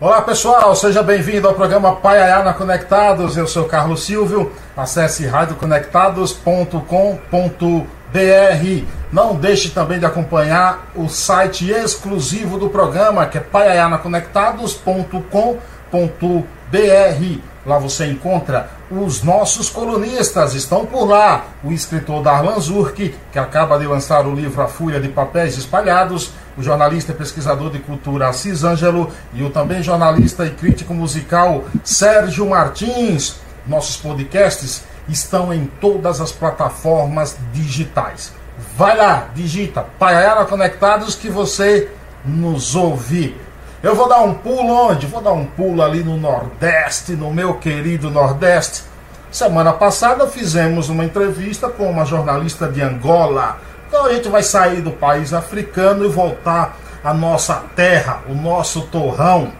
Olá pessoal, seja bem-vindo ao programa Paiaiana Conectados. Eu sou Carlos Silvio. Acesse radioconectados.com.br. Não deixe também de acompanhar o site exclusivo do programa, que é paiaianaconectados.com.br. Lá você encontra os nossos colunistas, estão por lá. O escritor Darlan Zurk, que acaba de lançar o livro A Fúria de Papéis Espalhados, o jornalista e pesquisador de cultura Assis Ângelo e o também jornalista e crítico musical Sérgio Martins. Nossos podcasts estão em todas as plataformas digitais. Vai lá, digita Paiana Conectados que você nos ouve. Eu vou dar um pulo onde? Vou dar um pulo ali no Nordeste, no meu querido Nordeste. Semana passada fizemos uma entrevista com uma jornalista de Angola. Então a gente vai sair do país africano e voltar à nossa terra, o nosso torrão.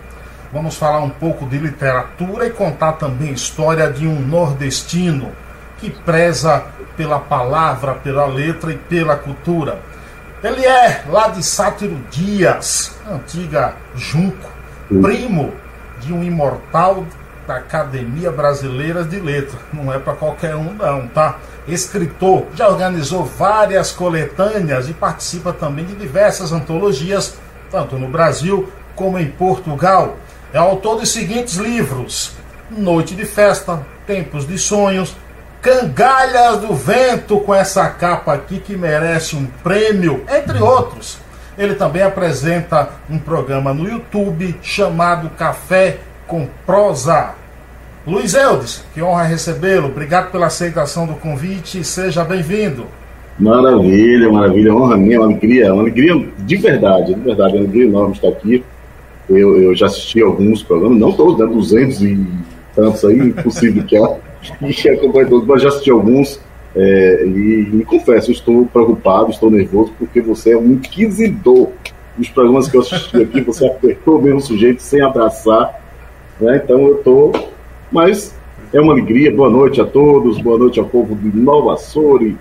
Vamos falar um pouco de literatura e contar também a história de um nordestino que preza pela palavra, pela letra e pela cultura. Ele é lá de Sátiro Dias, antiga Junco, primo de um imortal da Academia Brasileira de Letras. Não é para qualquer um, não, tá? Escritor, já organizou várias coletâneas e participa também de diversas antologias, tanto no Brasil como em Portugal. É autor dos seguintes livros: Noite de Festa, Tempos de Sonhos, Cangalhas do Vento com essa capa aqui que merece um prêmio, entre outros. Ele também apresenta um programa no YouTube chamado Café com Prosa. Luiz Eudes, que honra recebê-lo. Obrigado pela aceitação do convite. Seja bem-vindo. Maravilha, maravilha. Honra minha, uma alegria, uma alegria de verdade, de verdade, uma alegria enorme estar aqui. Eu, eu já assisti alguns programas, não todos, né? 200 e tantos aí, impossível que é e acompanho todos, mas já assisti alguns. É, e me confesso, estou preocupado, estou nervoso, porque você é um inquisidor. Os programas que eu assisti aqui, você apertou mesmo o sujeito sem abraçar. Né? Então eu estou. Mas é uma alegria. Boa noite a todos, boa noite ao povo de Nova Açores,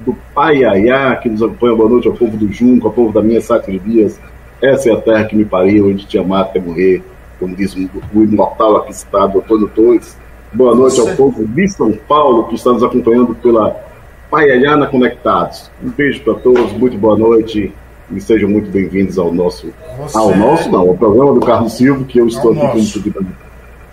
do Paiaiá, que nos acompanha. Boa noite ao povo do Junco, ao povo da minha Sacre Dias. Essa é a terra que me pariu, onde te amar até morrer, como diz o imortal aqui citado, Antônio Torres. Boa noite ao povo de São Paulo que está nos acompanhando pela Paiaiana Conectados. Um beijo para todos, muito boa noite e sejam muito bem-vindos ao nosso. Você... Ao nosso, não, ao programa do Carlos Silva, que eu estou aqui como convidado.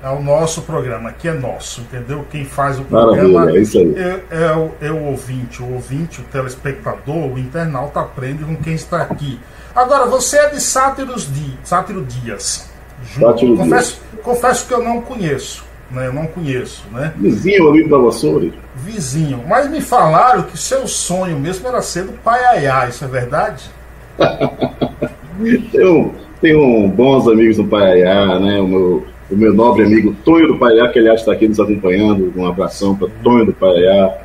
É o nosso programa, que é nosso, entendeu? Quem faz o programa é. É, é, o, é o ouvinte. O ouvinte, o telespectador, o internauta aprende com quem está aqui. Agora, você é de Sátiros Di, Sátiro Dias. Sátiro confesso, Dias. confesso que eu não conheço né? Eu não conheço, né? Vizinho ali da Vassoura. Vizinho. Mas me falaram que seu sonho mesmo era ser do Paiaiá, isso é verdade? tenho, tenho bons amigos do Paiaiá, né? O meu, o meu nobre amigo Tonho do Paiaiá, que aliás está aqui nos acompanhando. Um abração para Tonho do Paiaiá.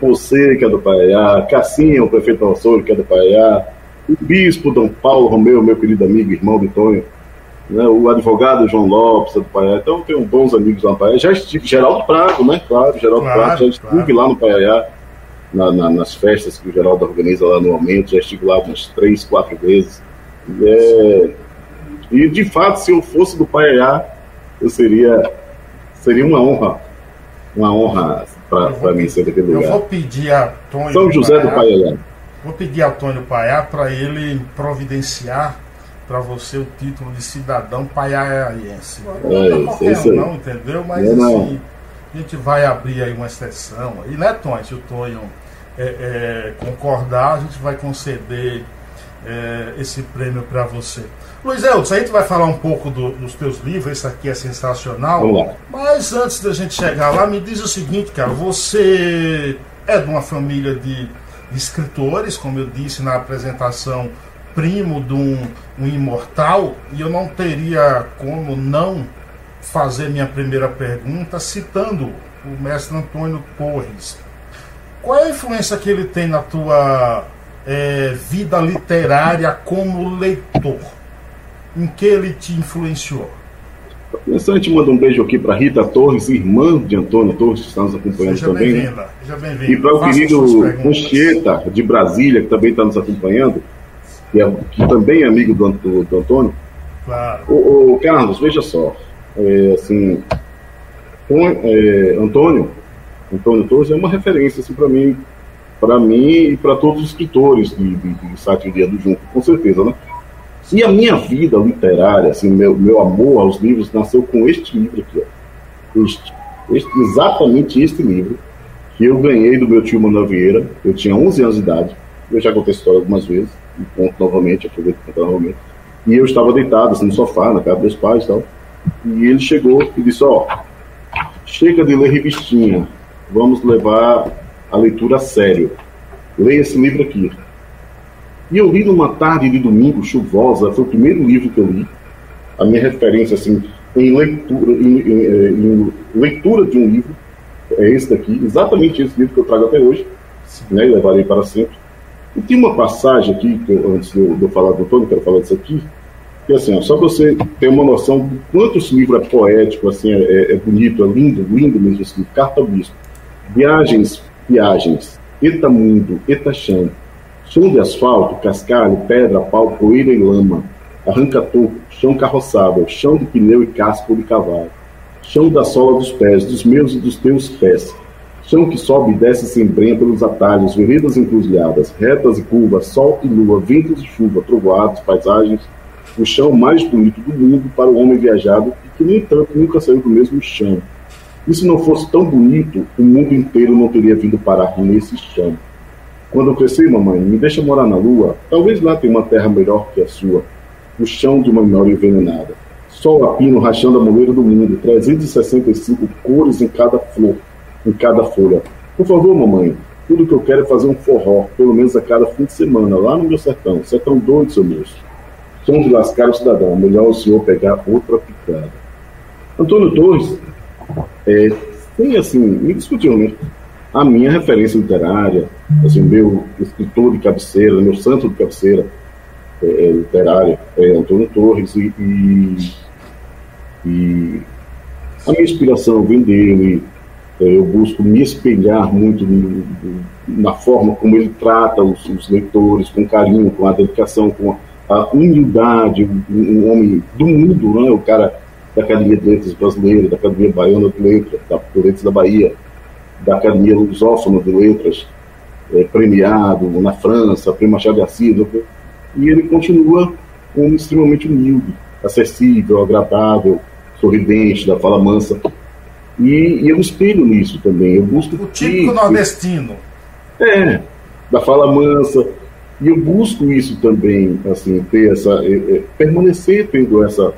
Você, que é do Paiaiá. Cassinha, o prefeito Vassoura, que é do Paiaiá. O bispo Dom Paulo Romeu, meu querido amigo, irmão do Tonho né, o advogado João Lopes do Paiaiá. Então, tenho bons amigos lá no Paiaiá. Já estive, Geraldo Prato, né? Claro, Geraldo claro, Prato, já estive claro. lá no Paiaiá, na, na, nas festas que o Geraldo organiza lá no momento, já estive lá umas três, quatro vezes. E, é... e de fato, se eu fosse do Paiaiá, eu seria, seria uma honra, uma honra para mim ser daquele lugar. Eu vou pedir a Tônio São José do Paiaiá. Vou pedir a Tônio Paiá para ele providenciar para você o título de cidadão paiaiense. Não é, qualquer um, não, entendeu? Mas é, assim, a gente vai abrir aí uma exceção. E né, Tonho, se o Tonho é, é, concordar, a gente vai conceder é, esse prêmio para você. Luiz Elton, a gente vai falar um pouco do, dos teus livros, esse aqui é sensacional. Mas antes da gente chegar lá, me diz o seguinte, cara, você é de uma família de, de escritores, como eu disse na apresentação primo de um, um imortal, e eu não teria como não fazer minha primeira pergunta citando o mestre Antônio Torres. Qual é a influência que ele tem na tua é, vida literária como leitor? Em que ele te influenciou? Gente manda um beijo aqui para Rita Torres, irmã de Antônio Torres, que está nos acompanhando Seja também. Bem né? Seja bem-vinda. E para o querido Conchieta, de Brasília, que também está nos acompanhando que, é, que também é amigo do, do, do Antônio, Claro. O, o Carlos, veja só. É, assim, com, é, Antônio, Antônio Torres é uma referência assim, para mim, para mim e para todos os escritores de, de, de Sátiro Dia do Junco, com certeza, né? E a minha vida literária, assim, meu, meu amor aos livros nasceu com este livro aqui, ó. Este, este, exatamente este livro, que eu ganhei do meu tio Manuel Vieira, eu tinha 11 anos de idade, eu já contei a história algumas vezes, e conto novamente, aproveito para contar novamente. E eu estava deitado assim, no sofá, na casa dos pais e tal. E ele chegou e disse: Ó, chega de ler revistinha, vamos levar a leitura a sério. Leia esse livro aqui. E eu li numa tarde de domingo chuvosa, foi o primeiro livro que eu li. A minha referência assim, em leitura, em, em, em leitura de um livro é esse daqui, exatamente esse livro que eu trago até hoje, né, e levarei para sempre. E tem uma passagem aqui, que eu, antes de eu, de eu falar do Antônio, quero falar disso aqui, que assim, ó, só você ter uma noção de quanto esse livro é poético, assim, é, é, é bonito, é lindo, lindo mesmo livro, Carta ao Bispo. Viagens, viagens, eta mundo, eta chão, chão de asfalto, cascalho, pedra, pau, poeira e lama, arranca-toco, chão carroçável, chão de pneu e casco de cavalo, chão da sola dos pés, dos meus e dos teus pés, chão que sobe e desce sem brenha pelos atalhos, veredas encruzilhadas, retas e curvas, sol e lua, ventos e chuva, trovoados, paisagens, o chão mais bonito do mundo para o homem viajado e que, no entanto, nunca saiu do mesmo chão. E se não fosse tão bonito, o mundo inteiro não teria vindo parar nesse chão. Quando eu crescer, mamãe, me deixa morar na lua, talvez lá tenha uma terra melhor que a sua, o chão de uma memória envenenada. Sol a pino rachando a moleira do mundo, 365 cores em cada flor, em cada folha. Por favor, mamãe, tudo que eu quero é fazer um forró, pelo menos a cada fim de semana, lá no meu sertão. Sertão doido, seu moço. Som de lascar o cidadão, melhor o senhor pegar outra picada. Antônio Torres é, tem, assim, indiscutivelmente, a minha referência literária, assim, meu escritor de cabeceira, meu santo de cabeceira é, é, literária é Antônio Torres e, e, e, a minha inspiração vem dele. É, eu busco me espelhar muito na forma como ele trata os, os leitores, com carinho, com a dedicação, com a, humildade, um, um, homem do mundo, né? o cara da Academia de Letras Brasileira, da Academia Baiana de Letras, da Letras da Bahia, da Academia Lusófona de Letras, é, premiado na França, Prêmio Machado de Assis, e ele continua como extremamente humilde, acessível, agradável, sorridente, da fala mansa. E, e eu espelho nisso também. Eu busco o típico nordestino. É, da fala mansa, e eu busco isso também, assim, ter essa, é, é, permanecer tendo essa.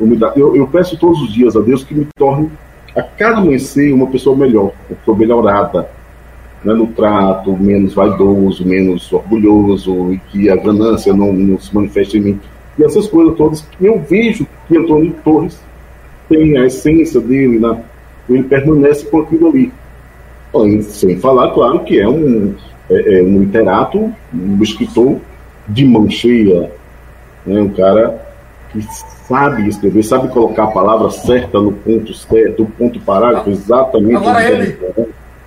Eu, eu, peço todos os dias a Deus que me torne, a cada amanhecer, uma pessoa melhor, uma pessoa melhorada, né, no trato, menos vaidoso, menos orgulhoso, e que a ganância não, não se manifeste em mim. E essas coisas todas eu vejo que Antônio Torres tem a essência dele, né, ele permanece com aquilo ali. Sem falar, claro, que é um é, é um literato, um escritor de mão cheia, né? um cara que sabe escrever, sabe colocar a palavra certa no ponto certo, o ponto parágrafo exatamente. Agora ele,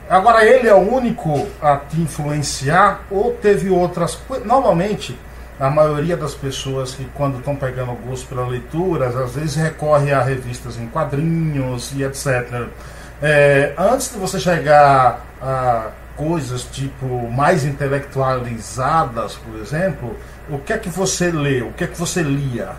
agora ele é o único a te influenciar ou teve outras? Normalmente, a maioria das pessoas que quando estão pegando gosto pela leitura, às vezes recorre a revistas em quadrinhos e etc. É, antes de você chegar a coisas tipo mais intelectualizadas, por exemplo, o que é que você lê? O que é que você lia?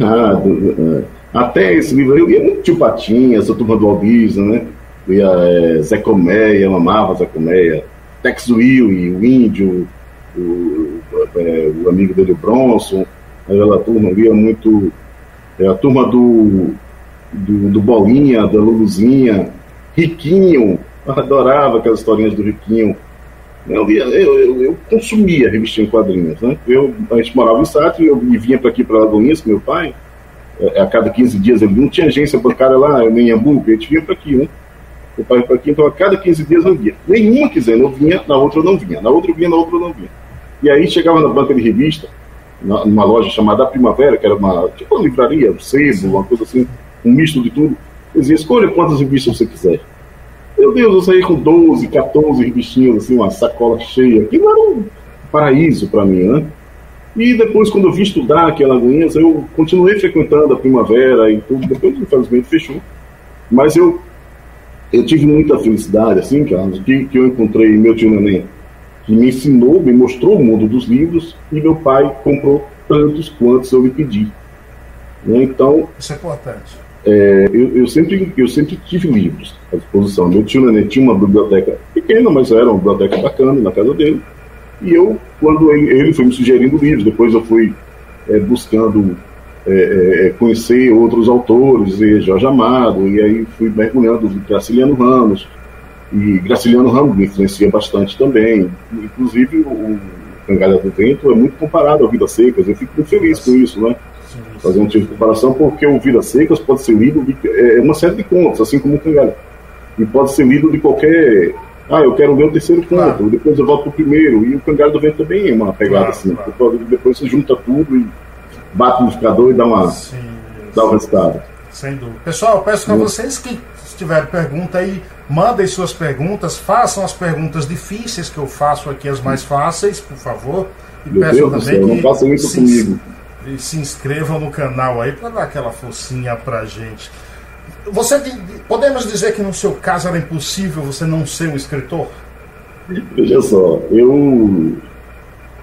É, até esse livro eu lia muito Tio Patinha, essa turma do Albismo, né? Eu lia é, Zé Colmeia, eu amava Zé Colmeia, Tex Will e o Índio, o, é, o amigo dele, o Bronson, aquela turma, eu lia muito é, a turma do, do, do Bolinha, da Luluzinha, Riquinho, eu adorava aquelas historinhas do Riquinho. Eu, eu, eu, eu consumia revistinha em quadrinhos. Né? Eu, a gente morava em Sátio eu vinha para aqui, para Lagoinhas, meu pai. É, a cada 15 dias ele não tinha agência bancária lá, nem Hamburgo, a gente vinha para aqui, né? Meu pai para aqui, então a cada 15 dias eu vinha. Nenhuma quisendo, eu vinha, na outra eu não vinha. Na outra eu vinha, na outra eu não vinha. E aí chegava na banca de revista, numa loja chamada Primavera, que era uma, tipo uma livraria, um sebo, uma coisa assim, um misto de tudo. Dizia, escolha quantas revistas você quiser. Meu Deus, eu saí com 12, 14 revistinhas, assim, uma sacola cheia. Aquilo era um paraíso para mim, né? E depois, quando eu vim estudar aqui em Alagoinhas, eu continuei frequentando a primavera e tudo. Depois, infelizmente, fechou. Mas eu, eu tive muita felicidade, assim, Carlos, que, que eu encontrei meu tio Neném, que me ensinou, me mostrou o mundo dos livros, e meu pai comprou tantos quantos eu lhe pedi. Né? Então. Isso é importante. É, eu, eu, sempre, eu sempre tive livros à disposição. Meu tio Nenê tinha uma biblioteca pequena, mas era uma biblioteca bacana na casa dele. E eu, quando ele, ele foi me sugerindo livros, depois eu fui é, buscando é, é, é conhecer outros autores, e Jorge Amado, e aí fui mergulhando Graciliano Ramos. E Graciliano Ramos me influencia bastante também. Inclusive, o Cangalha do Vento é muito comparado ao Vidas Secas. Eu fico muito feliz com isso, né? Fazer um tipo de comparação, porque o Vidas Secas pode ser lido de é, uma série de contos, assim como o Cangalha. E pode ser lido de qualquer ah, eu quero ler o terceiro conto, claro. depois eu volto pro primeiro. E o Cangalho do Vento também é uma pegada claro, assim. Claro. Depois você junta tudo e bate no liquidificador e dá uma. Sim, dá o um resultado. Sem dúvida. Pessoal, peço para vocês que tiverem pergunta aí, mandem suas perguntas, façam as perguntas difíceis que eu faço aqui, as mais fáceis, por favor. E Meu peço Deus também céu, que não façam isso se, comigo. Se inscrevam no canal aí para dar aquela forcinha pra gente. Você podemos dizer que no seu caso era impossível você não ser um escritor? Veja só, eu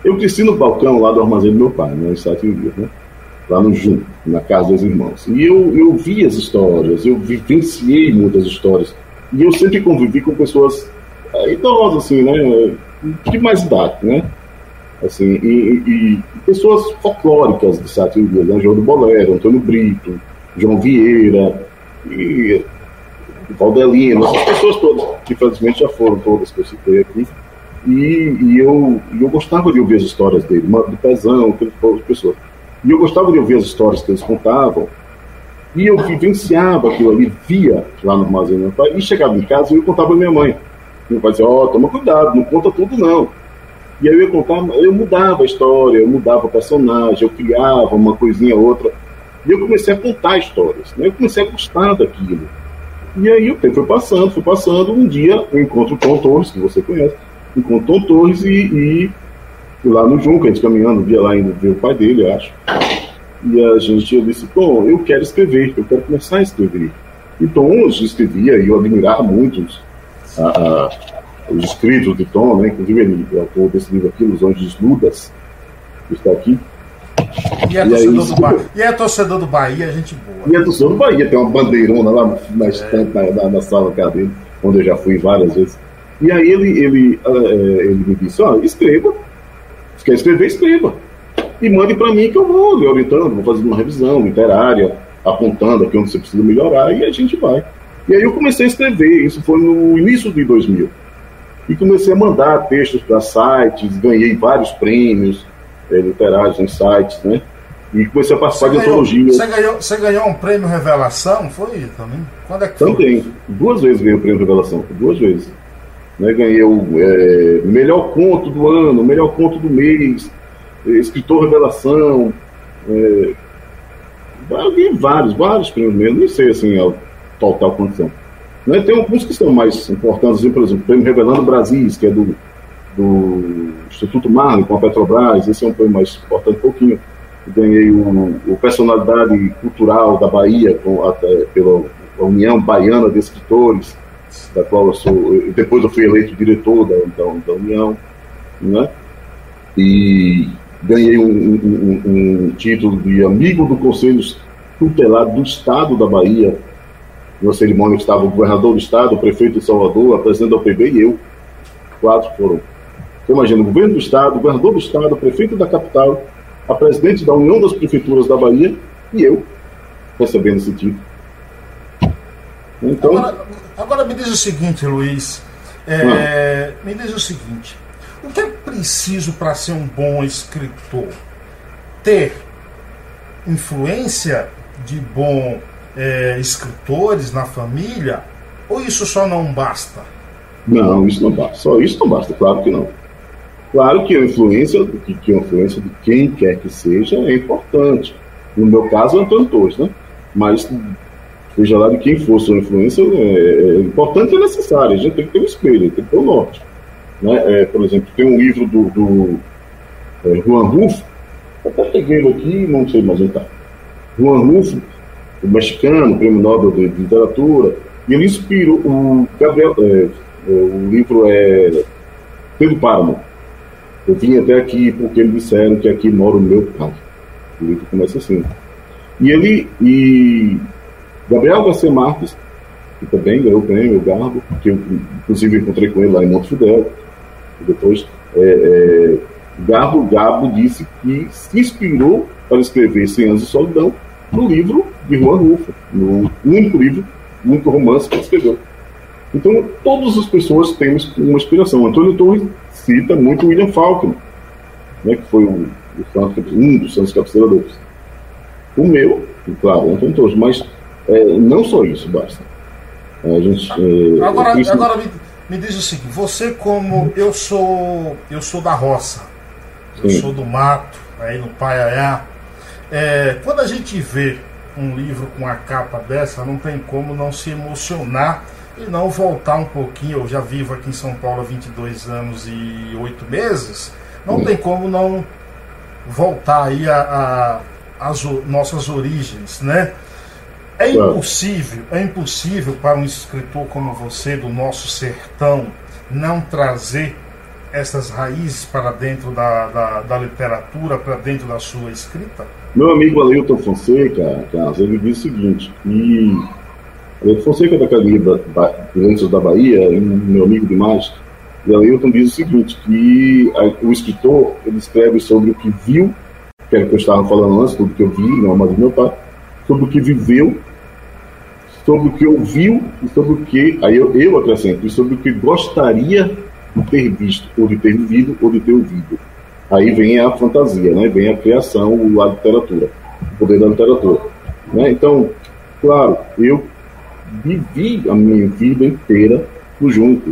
eu cresci no balcão lá do armazém do meu pai, né, em Sete Dias, né? Lá no Jun, na casa dos irmãos. E eu, eu vi as histórias, eu vivenciei muitas histórias. E eu sempre convivi com pessoas é, idosas, assim, né? De mais idade, né? Assim, e, e, pessoas folclóricas de Sete Dias, né? João do Bolero, Antônio Brito, João Vieira, e Valdelino, essas pessoas todas, que infelizmente já foram todas que eu citei aqui. E, e eu, eu gostava de ouvir as histórias dele, de Pezão, aquelas pessoas. E eu gostava de ouvir as histórias que eles contavam. E eu vivenciava aquilo ali, via lá no armazém do meu pai, e chegava em casa e eu contava pra minha mãe. Meu pai dizia, ó, oh, toma cuidado, não conta tudo não. E aí eu contava, eu mudava a história, eu mudava o personagem, eu criava uma coisinha outra. E eu comecei a contar histórias, né? eu comecei a gostar daquilo. E aí o tempo foi passando, foi passando. Um dia eu encontro o Tom Torres, que você conhece, encontro o Tom Torres e, e lá no Junca, a gente caminhando, via lá indo ver o pai dele, acho. E a gente, eu disse, Tom, eu quero escrever, eu quero começar a escrever. E Tom escrevia, e eu admirava muito a, os escritos de Tom, né? inclusive ele é autor desse livro aqui, Os Anjos Nudas, que está aqui. E é, e torcedor, aí, do Bahia. e é torcedor do Bahia, gente boa. E é torcedor do Bahia, tem uma bandeirona lá na, é. na, na, sala dele, onde eu já fui várias vezes. E aí ele, ele, uh, ele me disse, ó, escreva. Se quer escrever, escreva. E mande para mim que eu vou lhe orientando, vou fazer uma revisão literária, apontando aqui onde você precisa melhorar, e a gente vai. E aí eu comecei a escrever, isso foi no início de 2000. E comecei a mandar textos para sites, ganhei vários prêmios, é, literários, em sites, né? E comecei a participar você de antologia. Você ganhou, você ganhou um prêmio Revelação, foi também? Quando é que Também. Foi? Duas vezes ganhei o prêmio Revelação, duas vezes. Né, ganhei o é, melhor conto do ano, melhor conto do mês, é, escritor Revelação. É, ganhei vários, vários prêmios mesmo, nem sei assim ao total quantos são. Né, tem alguns que são mais importantes, por exemplo, o prêmio Revelando Brasis, que é do do Instituto Marley com a Petrobras, esse é um prêmio mais importante um pouquinho. Ganhei o, o Personalidade Cultural da Bahia com, até, pela União Baiana de Escritores, da qual eu sou. Depois eu fui eleito diretor da, da, da União, né? E ganhei um, um, um, título de amigo do Conselho Tutelar do Estado da Bahia. Na cerimônia estava o governador do Estado, o prefeito de Salvador, a presidente da OPB e eu. Quatro foram você imagina, o governo do Estado, o governador do Estado, o prefeito da capital, a presidente da União das Prefeituras da Bahia e eu recebendo esse título. Então... Agora, agora me diz o seguinte, Luiz. É, me diz o seguinte: o que é preciso para ser um bom escritor? Ter influência de bons é, escritores na família? Ou isso só não basta? Não, isso não basta. Só isso não basta, claro que não. Claro que a influência, que, que a influência de quem quer que seja é importante. No meu caso, é Antônio Torres, né? Mas seja lá de quem for sua influência, é, é importante e é necessário. A gente tem que ter um espelho, tem que ter um norte. Né? É, por exemplo, tem um livro do, do é, Juan Rufo, Até peguei ele aqui, não sei mais onde está. Juan Rufo, o mexicano, prêmio Nobel de Literatura, e ele inspirou o Gabriel, é, é, o livro é Pedro Páramo. Eu vim até aqui porque me disseram que aqui mora o meu pai. O livro começa assim. E ele, e Gabriel Garcia Marques, que também ganhou o prêmio, o Garbo, que eu inclusive encontrei com ele lá em Monte Fidel. E depois, é, é, Garbo, Garbo disse que se inspirou para escrever Cem Anos de Solidão no livro de Juan Rufo, no único livro, único romance que ele escreveu. Então, todas as pessoas têm uma inspiração. Antônio Torres cita muito William Faulkner, né, que foi o, o um dos santos capturadores. O meu, claro, Antônio Torres, mas é, não só isso basta. A gente, é, agora, é agora me, me, diz o seguinte, você como eu sou eu sou da roça, eu Sim. sou do mato, aí no Paiaiá, é, quando a gente vê um livro com a capa dessa, não tem como não se emocionar e não voltar um pouquinho. Eu já vivo aqui em São Paulo há 22 anos e 8 meses. Não tem como não voltar aí a, a, as nossas origens, né? É impossível, é impossível para um escritor como você do nosso sertão não trazer essas raízes para dentro da, da, da literatura, para dentro da sua escrita? Meu amigo Ailton Fonseca, Carlos, ele diz o seguinte, e Ailton Fonseca da Cadeia Grandes da Bahia, meu amigo demais, e Ailton diz o seguinte, que a, o escritor, ele escreve sobre o que viu, que era o que eu estava falando antes, tudo que eu vi, não, mas do meu pai, sobre o que viveu, sobre o que ouviu e sobre o que, aí eu, eu acrescento, e sobre o que gostaria de ter visto, ou de ter vivido, ou de ter ouvido. Aí vem a fantasia, né? vem a criação, a literatura, o poder da literatura. Né? Então, claro, eu vivi a minha vida inteira no Junco.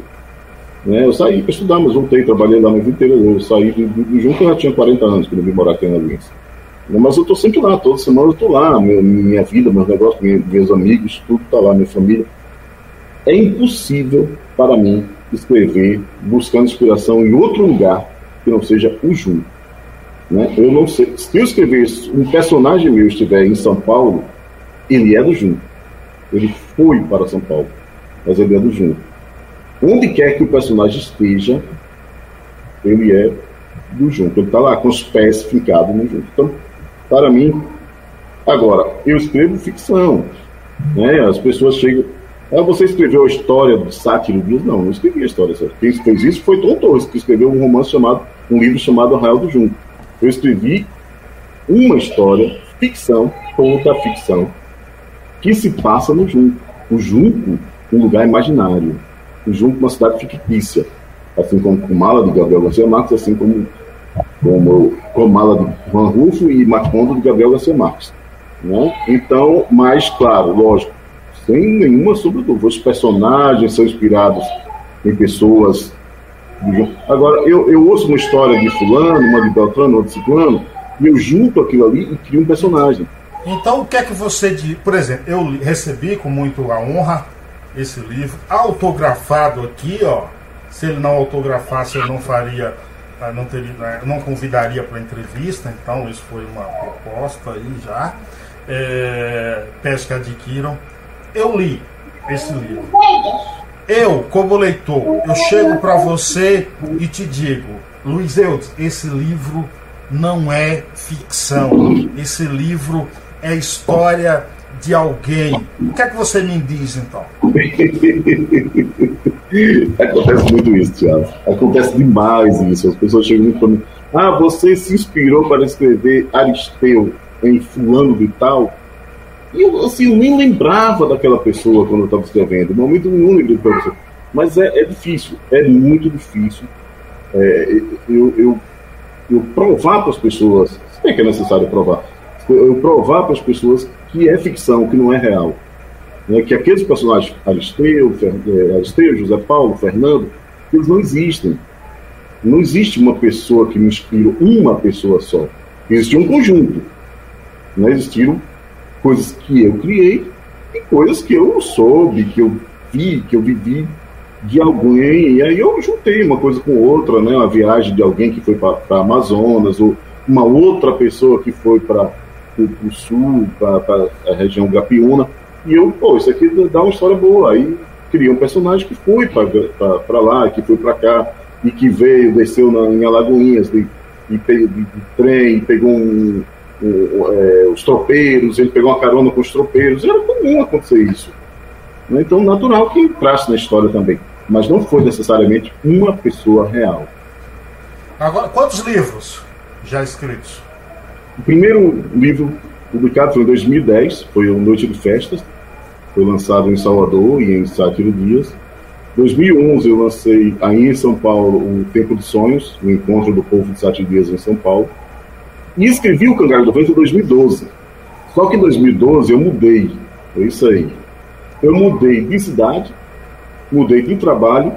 Né? Eu saí para estudar, mas voltei, trabalhei lá a minha vida inteira. Eu saí do, do Junco, eu já tinha 40 anos quando eu vim morar aqui na Lins. Mas eu estou sempre lá, toda semana eu estou lá, minha, minha vida, meus negócios, meus amigos, tudo está lá, minha família. É impossível para mim escrever buscando inspiração em outro lugar que não seja o Junco. Né? Eu não sei. Se eu escrever um personagem meu estiver em São Paulo, ele é do Junco. Ele foi para São Paulo, mas ele é do Junco. Onde quer que o personagem esteja, ele é do Junco. Ele está lá com os pés fincados no Junco. Então, para mim, agora, eu escrevo ficção. Né? As pessoas chegam. Ah, você escreveu a história do Sátiro Dias? Não, não escrevi a história. Quem fez isso foi Tom Torres, que escreveu um romance chamado, um livro chamado Arraial do Junco. Eu escrevi uma história, ficção, toda ficção, que se passa no Junco. O Junco, um lugar imaginário. O Junco, uma cidade fictícia. Assim como Kumala, de Gabriel Garcia Marques, assim como, como Comala, de Juan Rufo e Macondo, de Gabriel Garcia Marques. Né? Então, mas, claro, lógico, sem nenhuma sombra Os personagens são inspirados em pessoas. Agora, eu, eu ouço uma história de Fulano, uma de Beltrano, outra de Ciclano, e eu junto aquilo ali e crio um personagem. Então, o que é que você diz? Por exemplo, eu recebi com muito a honra esse livro, autografado aqui, ó. Se ele não autografasse, eu não faria, não, teria, né, não convidaria para entrevista, então isso foi uma proposta aí já. É, peço que adquiram eu li esse livro. Eu, como leitor, eu chego para você e te digo, Luiz Eudes, esse livro não é ficção. Esse livro é história de alguém. O que é que você me diz então? Acontece muito isso, Thiago. Acontece demais isso. As pessoas chegam e falam: Ah, você se inspirou para escrever Aristeu em fulano de tal? E eu, assim, eu nem lembrava daquela pessoa quando eu estava escrevendo. Momento pessoa. Mas é, é, difícil, é muito difícil é, eu, eu, eu provar para as pessoas, se bem que é necessário provar, eu provar para as pessoas que é ficção, que não é real. Né? Que aqueles personagens, Aristeu, Fer, é, Aristeu, José Paulo, Fernando, eles não existem. Não existe uma pessoa que me inspira, uma pessoa só. Existe um conjunto. Não existiram coisas que eu criei e coisas que eu soube, que eu vi, que eu vivi de alguém. E aí eu juntei uma coisa com outra, né? Uma viagem de alguém que foi para Amazonas, ou uma outra pessoa que foi para o sul, para a região Gapiúna, e eu, pô, isso aqui dá uma história boa. Aí criei um personagem que foi para lá, que foi para cá, e que veio, desceu na, em Alagoinhas, de, de, de, de trem, pegou um, é, os tropeiros, ele pegou uma carona com os tropeiros. Era comum acontecer isso. Né? Então, natural que entrasse na história também. Mas não foi necessariamente uma pessoa real. Agora, quantos livros já escritos? O primeiro livro publicado foi em 2010, foi o Noite de Festas, foi lançado em Salvador e em Sátiro Dias. 2011 eu lancei aí em São Paulo o Tempo de Sonhos, o Encontro do Povo de Sátiro Dias em São Paulo. E escrevi o Cangalho do Vento em 2012. Só que em 2012 eu mudei, foi isso aí. Eu mudei de cidade, mudei de trabalho,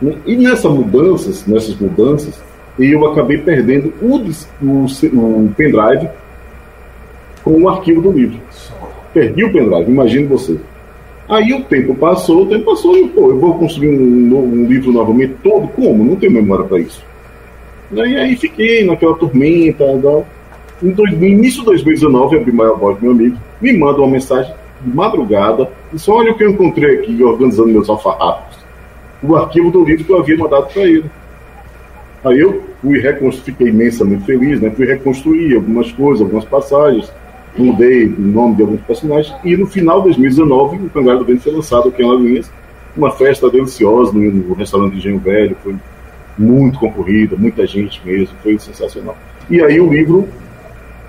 né? e nessas mudanças, nessas mudanças, eu acabei perdendo o, o, o pendrive com o arquivo do livro. Perdi o pendrive, imagine você. Aí o tempo passou, o tempo passou, e pô, eu vou construir um, um livro novamente todo? Como? Não tenho memória para isso. E aí fiquei naquela tormenta. No início de 2019, abri maior voz, meu amigo, me manda uma mensagem de madrugada, disse, olha o que eu encontrei aqui organizando meus alfarrapos. O arquivo do livro que eu havia mandado para ele. Aí eu fui reconstruir, fiquei imensamente feliz, né? Fui reconstruir algumas coisas, algumas passagens, mudei o nome de alguns personagens, e no final de 2019, o Cangalho do Vento foi lançado aqui em Lagoinhas, uma festa deliciosa no, no restaurante de Engenho Velho, foi muito concorrida, muita gente mesmo, foi sensacional. E aí o livro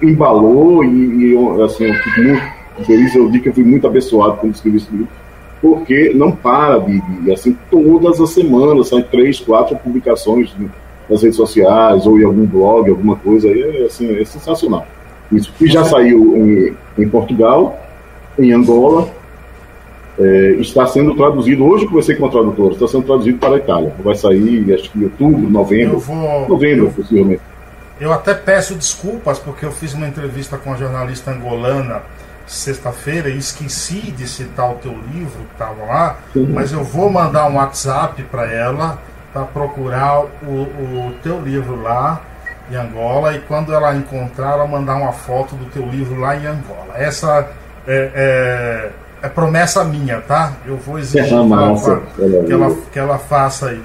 embalou e, e assim, eu fico muito feliz, eu digo que eu fui muito abençoado quando escrevi esse livro, porque não para de, assim, todas as semanas, saem três, quatro publicações nas redes sociais ou em algum blog, alguma coisa, é, assim, é sensacional. Isso. E já saiu em, em Portugal, em Angola, é, está sendo traduzido, hoje conversei com a tradutora, está sendo traduzido para a Itália. Vai sair, acho que em outubro, novembro. Eu vou, novembro, eu, possivelmente. Eu até peço desculpas, porque eu fiz uma entrevista com a jornalista angolana sexta-feira e esqueci de citar o teu livro que estava lá, Sim. mas eu vou mandar um WhatsApp para ela para procurar o, o teu livro lá em Angola e quando ela encontrar, ela mandar uma foto do teu livro lá em Angola. Essa é, é é promessa minha, tá? Eu vou exigir que, ela, que, ela, que ela faça aí.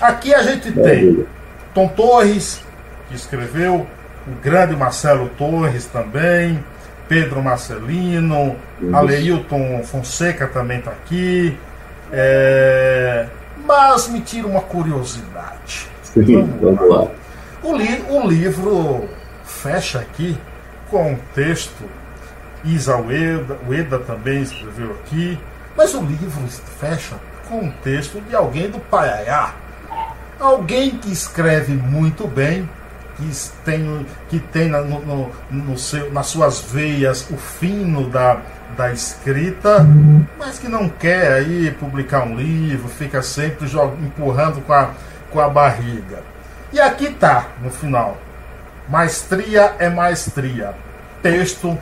Aqui a gente tem Tom Torres, que escreveu, o grande Marcelo Torres também, Pedro Marcelino, uhum. Aleilton Fonseca também está aqui. É... Mas me tira uma curiosidade. Sim, vamos, vamos lá. lá. O, li o livro fecha aqui com um texto Isa Ueda, Ueda também escreveu aqui. Mas o livro fecha com um texto de alguém do Paiaiá. Alguém que escreve muito bem, que tem, que tem no, no, seu, nas suas veias o fino da, da escrita, mas que não quer aí publicar um livro, fica sempre empurrando com a, com a barriga. E aqui tá, no final. Maestria é maestria. Texto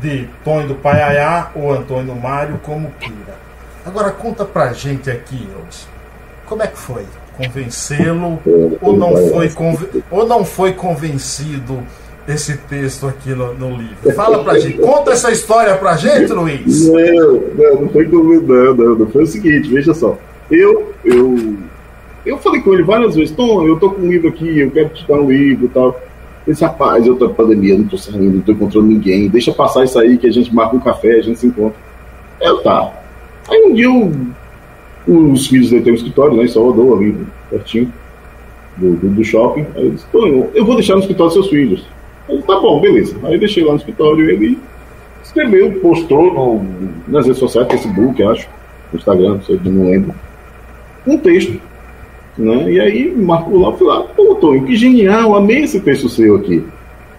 de Tonho do Paiaiá ou Antônio Mário, como queira. Agora conta pra gente aqui, Elson, como é que foi? Convencê-lo ou não foi ou não foi convencido esse texto aqui no, no, livro? Fala pra gente, conta essa história pra gente, Luiz. Não, não, não foi convidando, não, foi o seguinte, veja só. Eu, eu, eu falei com ele várias vezes, Tom, eu tô com um livro aqui, eu quero te dar um livro e tal. Esse rapaz, eu tô pandemia, não tô saindo, não tô encontrando ninguém. Deixa passar isso aí que a gente marca um café, a gente se encontra. Eu tá. Aí um dia eu, os filhos dele têm um escritório, né, em Salvador, ali, pertinho do, do, do shopping. Aí eu disse, eu vou deixar no escritório seus filhos. Ele, tá bom, beleza. Aí eu deixei lá no escritório ele escreveu, postou no, nas redes sociais, Facebook, acho, no Instagram, não lembro, um texto né? E aí marcou lá, fui lá, pô, Tony, que genial, amei esse texto seu aqui.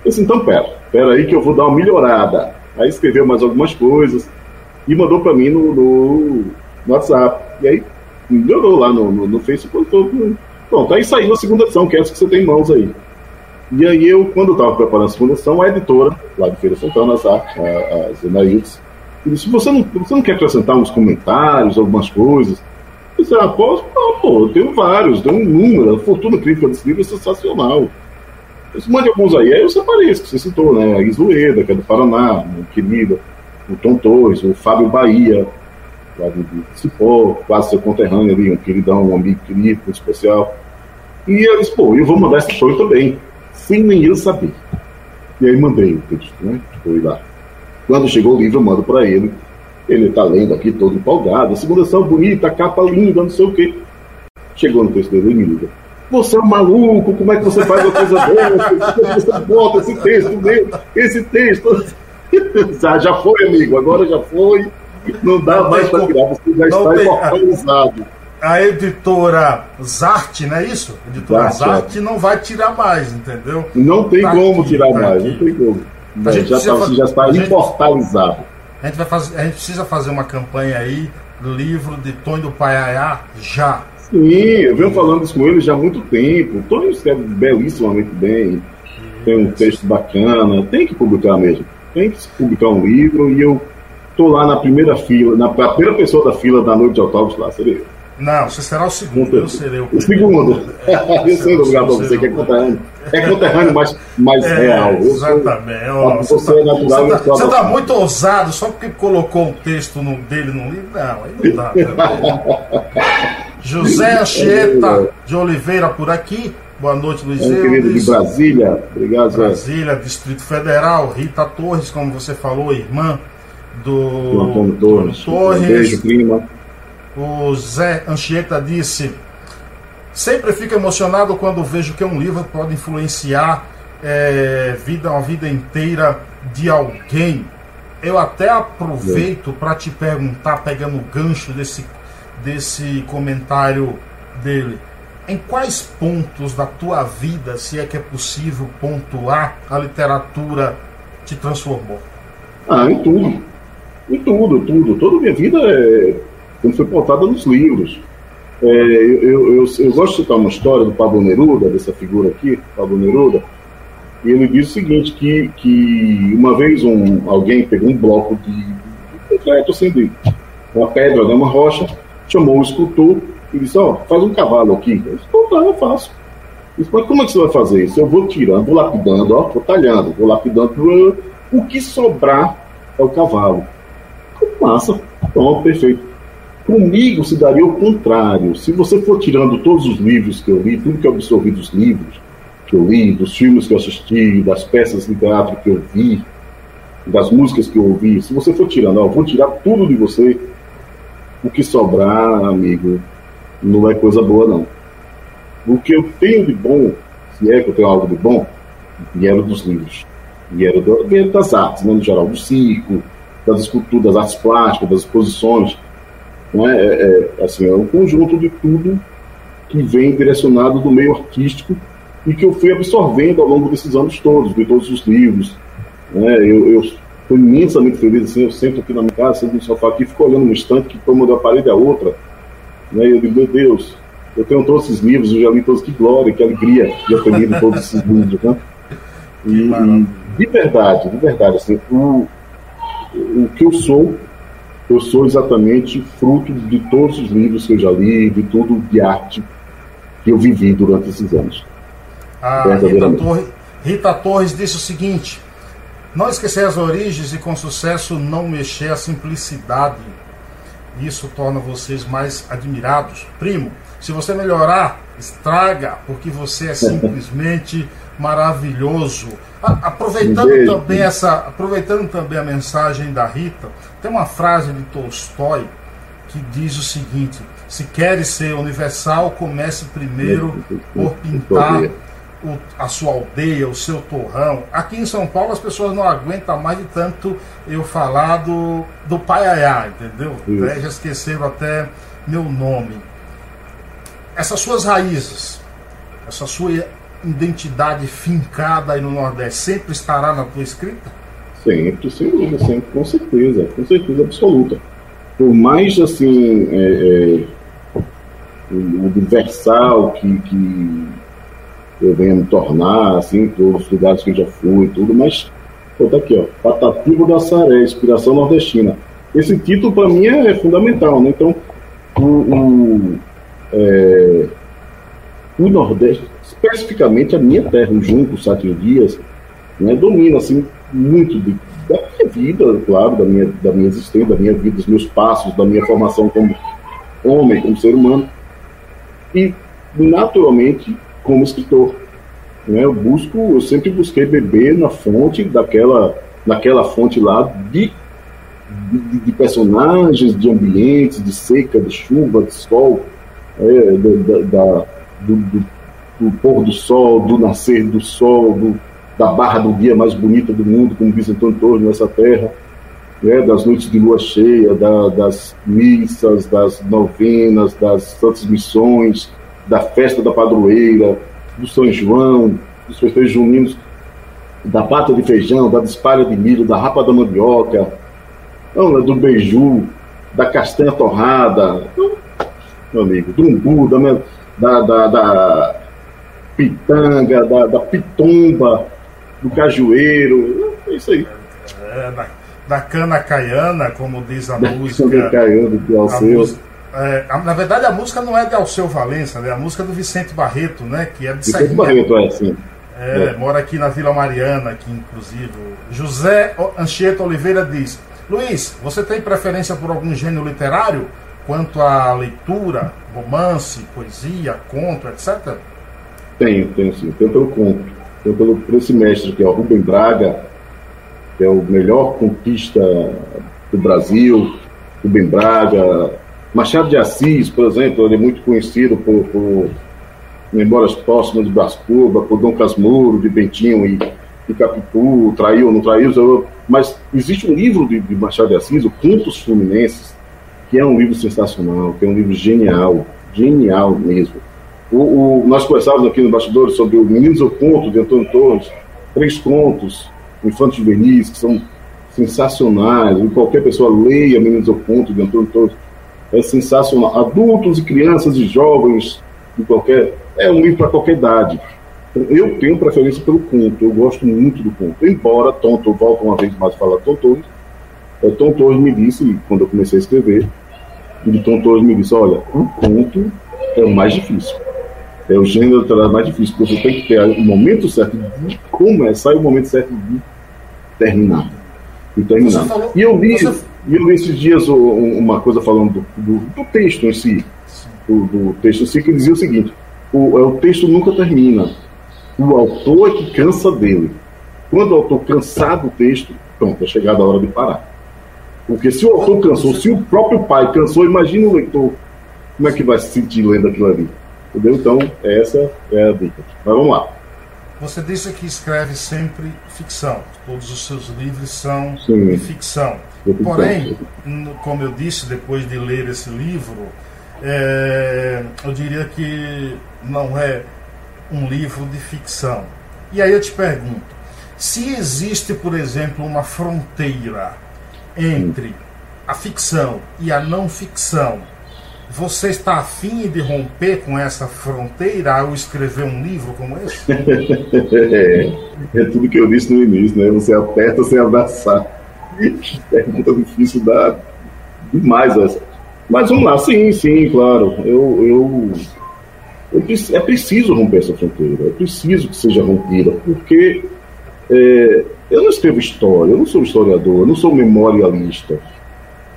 Eu disse, então pera, pera aí que eu vou dar uma melhorada. Aí escreveu mais algumas coisas e mandou para mim no, no, WhatsApp. E aí melhorou lá no, no, no Facebook. Pronto, aí saiu a segunda edição, que é essa que você tem em mãos aí. E aí eu, quando estava preparando a segunda edição, a editora, lá de Feira Santana, a, a, a Zenaildes, disse, você não, você não quer acrescentar uns comentários, algumas coisas? Você aposta? Ah, pô, eu tenho vários, tenho um número. A fortuna crítica desse livro é sensacional. mande alguns aí. Aí eu separei esse que você citou, né? A Islueda, que é do Paraná, o querido, o Tom Torres, o Fábio Bahia, lá de Cipó, quase seu conterrâneo ali, um queridão, um amigo querido, especial. E eu disse, pô, eu vou mandar esse show também, sem nem ele saber. E aí mandei o texto, né? Foi lá. Quando chegou o livro, eu mando para ele. Ele tá lendo aqui todo empolgado, segunda ação bonita, capa linda, não sei o quê. Chegou no texto dele, ele me liga. Você é um maluco, como é que você faz uma coisa dessa? Como é que você bota esse texto meu? Esse texto. já, já foi, amigo, agora já foi. Não dá não mais para tirar, você já está tem... imortalizado. A editora Zart, não é isso? A editora Zart, é. não vai tirar mais, entendeu? Não tem tá como aqui, tirar tá mais, aqui. não tem como. Gente já, tá, já está imortalizado. A gente, vai fazer, a gente precisa fazer uma campanha aí do livro de Tony do Paiaiá já. Sim, eu venho falando isso com ele já há muito tempo. Tony escreve belíssimamente bem, tem um texto bacana, tem que publicar mesmo. Tem que publicar um livro e eu tô lá na primeira fila, na primeira pessoa da fila da noite de autógrafos lá, seria eu. Não, você será o segundo, eu serei o primeiro. O segundo. É, eu sei lugar para você, que é conterrâneo. É conterrâneo mais, mais é, real. Eu exatamente. Sou, você, você tá, é natural. Você está tá muito ousado só porque colocou um texto no, dele no livro. Não, aí não dá. José Anchieta de Oliveira por aqui. Boa noite, Luiz é, querido de Brasília. Obrigado, Zé. Brasília, Distrito Federal. Rita Torres, como você falou, irmã do, do Antônio Torres. Torres. Um beijo, prima. O Zé Anchieta disse: Sempre fico emocionado quando vejo que um livro pode influenciar é, vida, uma vida inteira de alguém. Eu até aproveito para te perguntar, pegando o gancho desse, desse comentário dele. Em quais pontos da tua vida, se é que é possível pontuar, a literatura te transformou? Ah, em tudo. Em tudo, tudo. Toda minha vida é como foi pautada nos livros. É, eu, eu, eu, gosto de citar uma história do Pablo Neruda, dessa figura aqui, Pablo Neruda, e ele diz o seguinte, que, que uma vez um, alguém pegou um bloco de concreto, assim, uma pedra, né, uma rocha, chamou um escultor e disse, ó, oh, faz um cavalo aqui. Eu disse, tá, eu faço. disse, mas como é que você vai fazer isso? Eu vou tirando, vou lapidando, ó, vou talhando, vou lapidando, o que sobrar é o cavalo. Massa, pronto, perfeito. Comigo se daria o contrário. Se você for tirando todos os livros que eu li, tudo que eu absorvi dos livros que eu li, dos filmes que eu assisti, das peças de teatro que eu vi, das músicas que eu ouvi, se você for tirando, ó, vou tirar tudo de você, o que sobrar, amigo, não é coisa boa, não. O que eu tenho de bom, se é que eu tenho algo de bom, vieram dos livros. Vieram, do, vieram das artes, né, no geral, do circo, das esculturas, das artes plásticas, das exposições não é? é, é assim, é um conjunto de tudo que vem direcionado do meio artístico e que eu fui absorvendo ao longo desses anos todos, de todos os livros. Né? Eu, eu estou imensamente feliz, assim, eu sento aqui na minha casa, sento no sofá aqui, fico olhando um instante que toma da parede a outra, né? e eu digo, meu Deus, eu tenho todos esses livros, eu já li todos, que glória, que alegria de eu ter lido todos esses livros, né? E, e, de verdade, de verdade, assim, o, o que eu sou eu sou exatamente fruto de todos os livros que eu já li, de tudo de arte que eu vivi durante esses anos. A Rita, Torres, Rita Torres disse o seguinte: não esquecer as origens e com sucesso não mexer a simplicidade. Isso torna vocês mais admirados. Primo, se você melhorar, estraga, porque você é simplesmente maravilhoso. Aproveitando também essa, aproveitando também a mensagem da Rita, tem uma frase de Tolstói que diz o seguinte: se queres ser universal, comece primeiro por pintar o, a sua aldeia, o seu torrão. Aqui em São Paulo as pessoas não aguentam mais de tanto eu falar do, do Paiaiá, entendeu? Já esqueceram até meu nome. Essas suas raízes, essa sua identidade fincada aí no Nordeste sempre estará na tua escrita? Sempre, sem dúvida, sempre, com certeza, com certeza absoluta. Por mais assim, é, é, universal que, que eu venha me tornar, assim, todos os lugares que eu já fui tudo, mas, pô, tá aqui, ó, Patativo da Saré, Inspiração Nordestina. Esse título para mim é fundamental, né? Então, o, o é, o Nordeste, especificamente a minha terra, o Junco, Sátio Dias, né, domina assim, muito de, da minha vida, claro, da minha, da minha existência, da minha vida, dos meus passos, da minha formação como homem, como ser humano. E, naturalmente, como escritor. Né, eu busco, eu sempre busquei beber na fonte daquela, naquela fonte lá de, de, de personagens, de ambientes, de seca, de chuva, de sol, é, da, da do, do, do pôr do sol, do nascer do sol, do, da barra do dia mais bonita do mundo, como diz Antônio Torres nessa terra, né, das noites de lua cheia, da, das missas, das novenas, das santas missões, da festa da padroeira, do São João, dos festejos juninos, da pata de feijão, da despalha de milho, da rapa da mandioca, não, né, do beiju, da castanha torrada, então, meu amigo, do umbu, da, da, da, da pitanga, da, da pitomba, do cajueiro, é isso aí. É, da, da cana caiana, como diz a da música. Cana caiana do Alceu. É, na verdade, a música não é de Alceu Valença, né? A música é do Vicente Barreto, né? Que é de Vicente Serrinha. Barreto, é assim. É, é, mora aqui na Vila Mariana, aqui inclusive. José Anchieta Oliveira diz: Luiz, você tem preferência por algum gênero literário? quanto à leitura, romance, poesia, conto, etc? Tenho, tenho sim. Tenho pelo conto. Tenho pelo, esse mestre que é o Rubem Braga, que é o melhor contista do Brasil, Rubem Braga. Machado de Assis, por exemplo, ele é muito conhecido por, por Memórias Próximas de Brás Cuba, por Dom Casmuro, de Bentinho e, e Capitu, Traiu ou não traiu, mas existe um livro de, de Machado de Assis, o Contos Fluminenses, que é um livro sensacional, que é um livro genial, genial mesmo. O, o, nós conversávamos aqui no bastidor sobre o Meninos ao Conto, de Antônio Torres, três contos infantos juvenis que são sensacionais, e qualquer pessoa leia Meninos ao Conto, de Antônio Torres, é sensacional. Adultos e crianças e jovens, de qualquer, é um livro para qualquer idade. Então, eu tenho preferência pelo conto, eu gosto muito do conto, embora Tonto, volto uma vez mais falar Torres, é, Tom Torres me disse, quando eu comecei a escrever, o Tom Torres me disse, olha, um conto é o mais difícil. É o gênero literário mais difícil, porque você tem que ter o momento certo de começar e o momento certo de terminar. De terminar. Falou, e eu li, você... eu li esses dias uma coisa falando do, do, do texto em si, do, do, texto em si, que dizia o seguinte, o, é, o texto nunca termina. O autor é que cansa dele. Quando o autor cansar do texto, pronto, é chegada a hora de parar. Porque se o autor cansou, se o próprio pai cansou, imagina o leitor como é que vai se sentir lendo aquilo ali. Entendeu? Então, essa é a dica. Mas vamos lá. Você disse que escreve sempre ficção. Todos os seus livros são Sim. de ficção. Porém, como eu disse depois de ler esse livro, é, eu diria que não é um livro de ficção. E aí eu te pergunto: se existe, por exemplo, uma fronteira entre a ficção e a não ficção, você está afim de romper com essa fronteira ao escrever um livro como esse? é, é tudo que eu disse no início, né? Você aperta sem abraçar. Pergunta difícil dá demais essa. Mas vamos lá, sim, sim, claro. Eu, eu, eu, é preciso romper essa fronteira, é preciso que seja rompida, porque é, eu não escrevo história, eu não sou historiador, eu não sou memorialista.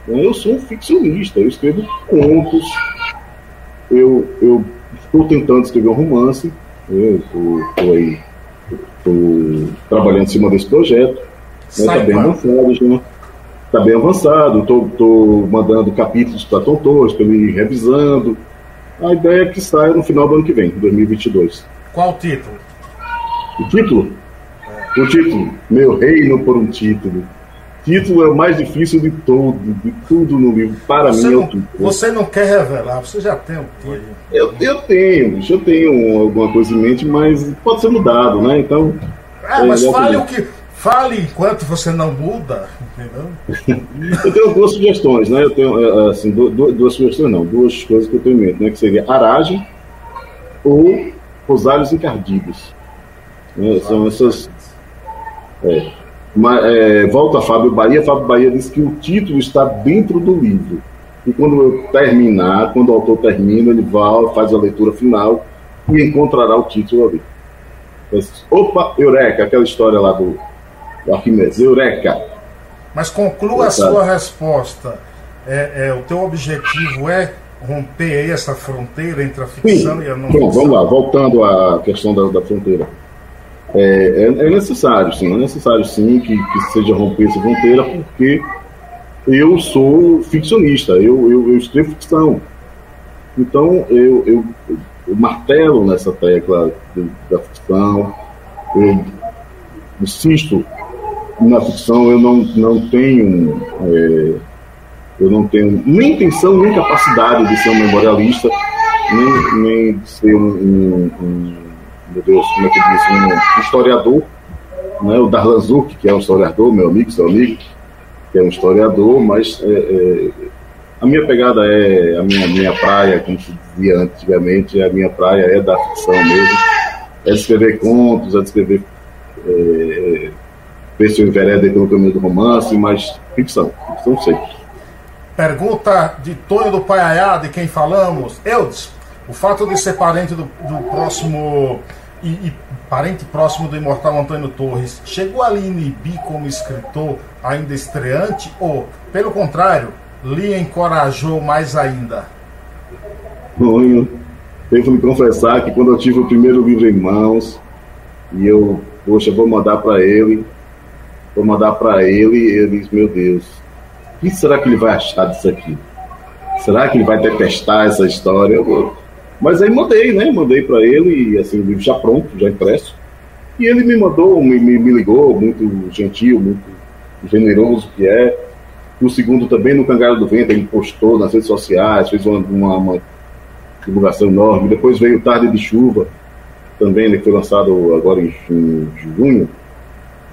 Eu sou um ficcionista, eu escrevo contos, eu, eu estou tentando escrever um romance, né? estou aí estou trabalhando em cima desse projeto. Está né? bem avançado já. Está bem avançado, estou mandando capítulos para Tom Torres, para ele ir revisando. A ideia é que saia no final do ano que vem, 2022. Qual o título? O título? O título, Meu Reino por um Título. Título é o mais difícil de todo, de tudo no livro. Para você mim não, é o título. Você não quer revelar, você já tem o título. Eu, eu tenho, eu tenho alguma coisa em mente, mas pode ser mudado, né? Então. Ah, mas fale o que. Fale enquanto você não muda, entendeu? eu tenho duas sugestões, né? Eu tenho, é, assim, duas, duas sugestões não, duas coisas que eu tenho em mente, né? Que seria aragem ou rosários encardidos. Né? São essas é. Mas, é, volta a Fábio Bahia. Fábio Bahia disse que o título está dentro do livro. E quando eu terminar, quando o autor termina, ele vai, faz a leitura final e encontrará o título ali. Opa, Eureka, aquela história lá do, do Arquimedes, Eureka. Mas conclua a sua resposta. É, é, o teu objetivo é romper essa fronteira entre a ficção Sim. e a não ficção? Bom, vamos lá, voltando à questão da, da fronteira. É, é, é, necessário, sim, é necessário sim que, que seja romper essa fronteira, porque eu sou ficcionista, eu, eu, eu escrevo ficção. Então eu, eu, eu martelo nessa tecla da ficção, eu insisto na ficção, eu não, não tenho é, eu não tenho nem intenção nem capacidade de ser um memorialista, nem, nem de ser um, um, um meu Deus, como é que diz, um historiador, né? o Darlan Zuck, que é um historiador, meu amigo, seu amigo, que é um historiador, mas é, é, a minha pegada é a minha, minha praia, como se dizia antigamente, a minha praia é da ficção mesmo, é de escrever contos, é de escrever é, ver se eu enveredo pelo caminho do romance, mas ficção, ficção sempre. Pergunta de Tonho do Paiaiá, de quem falamos. Eudes, o fato de ser parente do, do próximo e, e, parente próximo do imortal Antônio Torres, chegou a lhe inibir como escritor ainda estreante ou, pelo contrário, lhe encorajou mais ainda? Tonho, devo me confessar que quando eu tive o primeiro livro em mãos e eu, poxa, vou mandar para ele, vou mandar para ele, ele diz, meu Deus, o que será que ele vai achar disso aqui? Será que ele vai detestar essa história? Eu, mas aí mandei, né? Mandei para ele, assim, o livro já pronto, já impresso. E ele me mandou, me, me, me ligou, muito gentil, muito generoso que é. O segundo também no Cangalho do Vento, ele postou nas redes sociais, fez uma, uma, uma divulgação enorme. Depois veio Tarde de Chuva, também, ele foi lançado agora em, junho.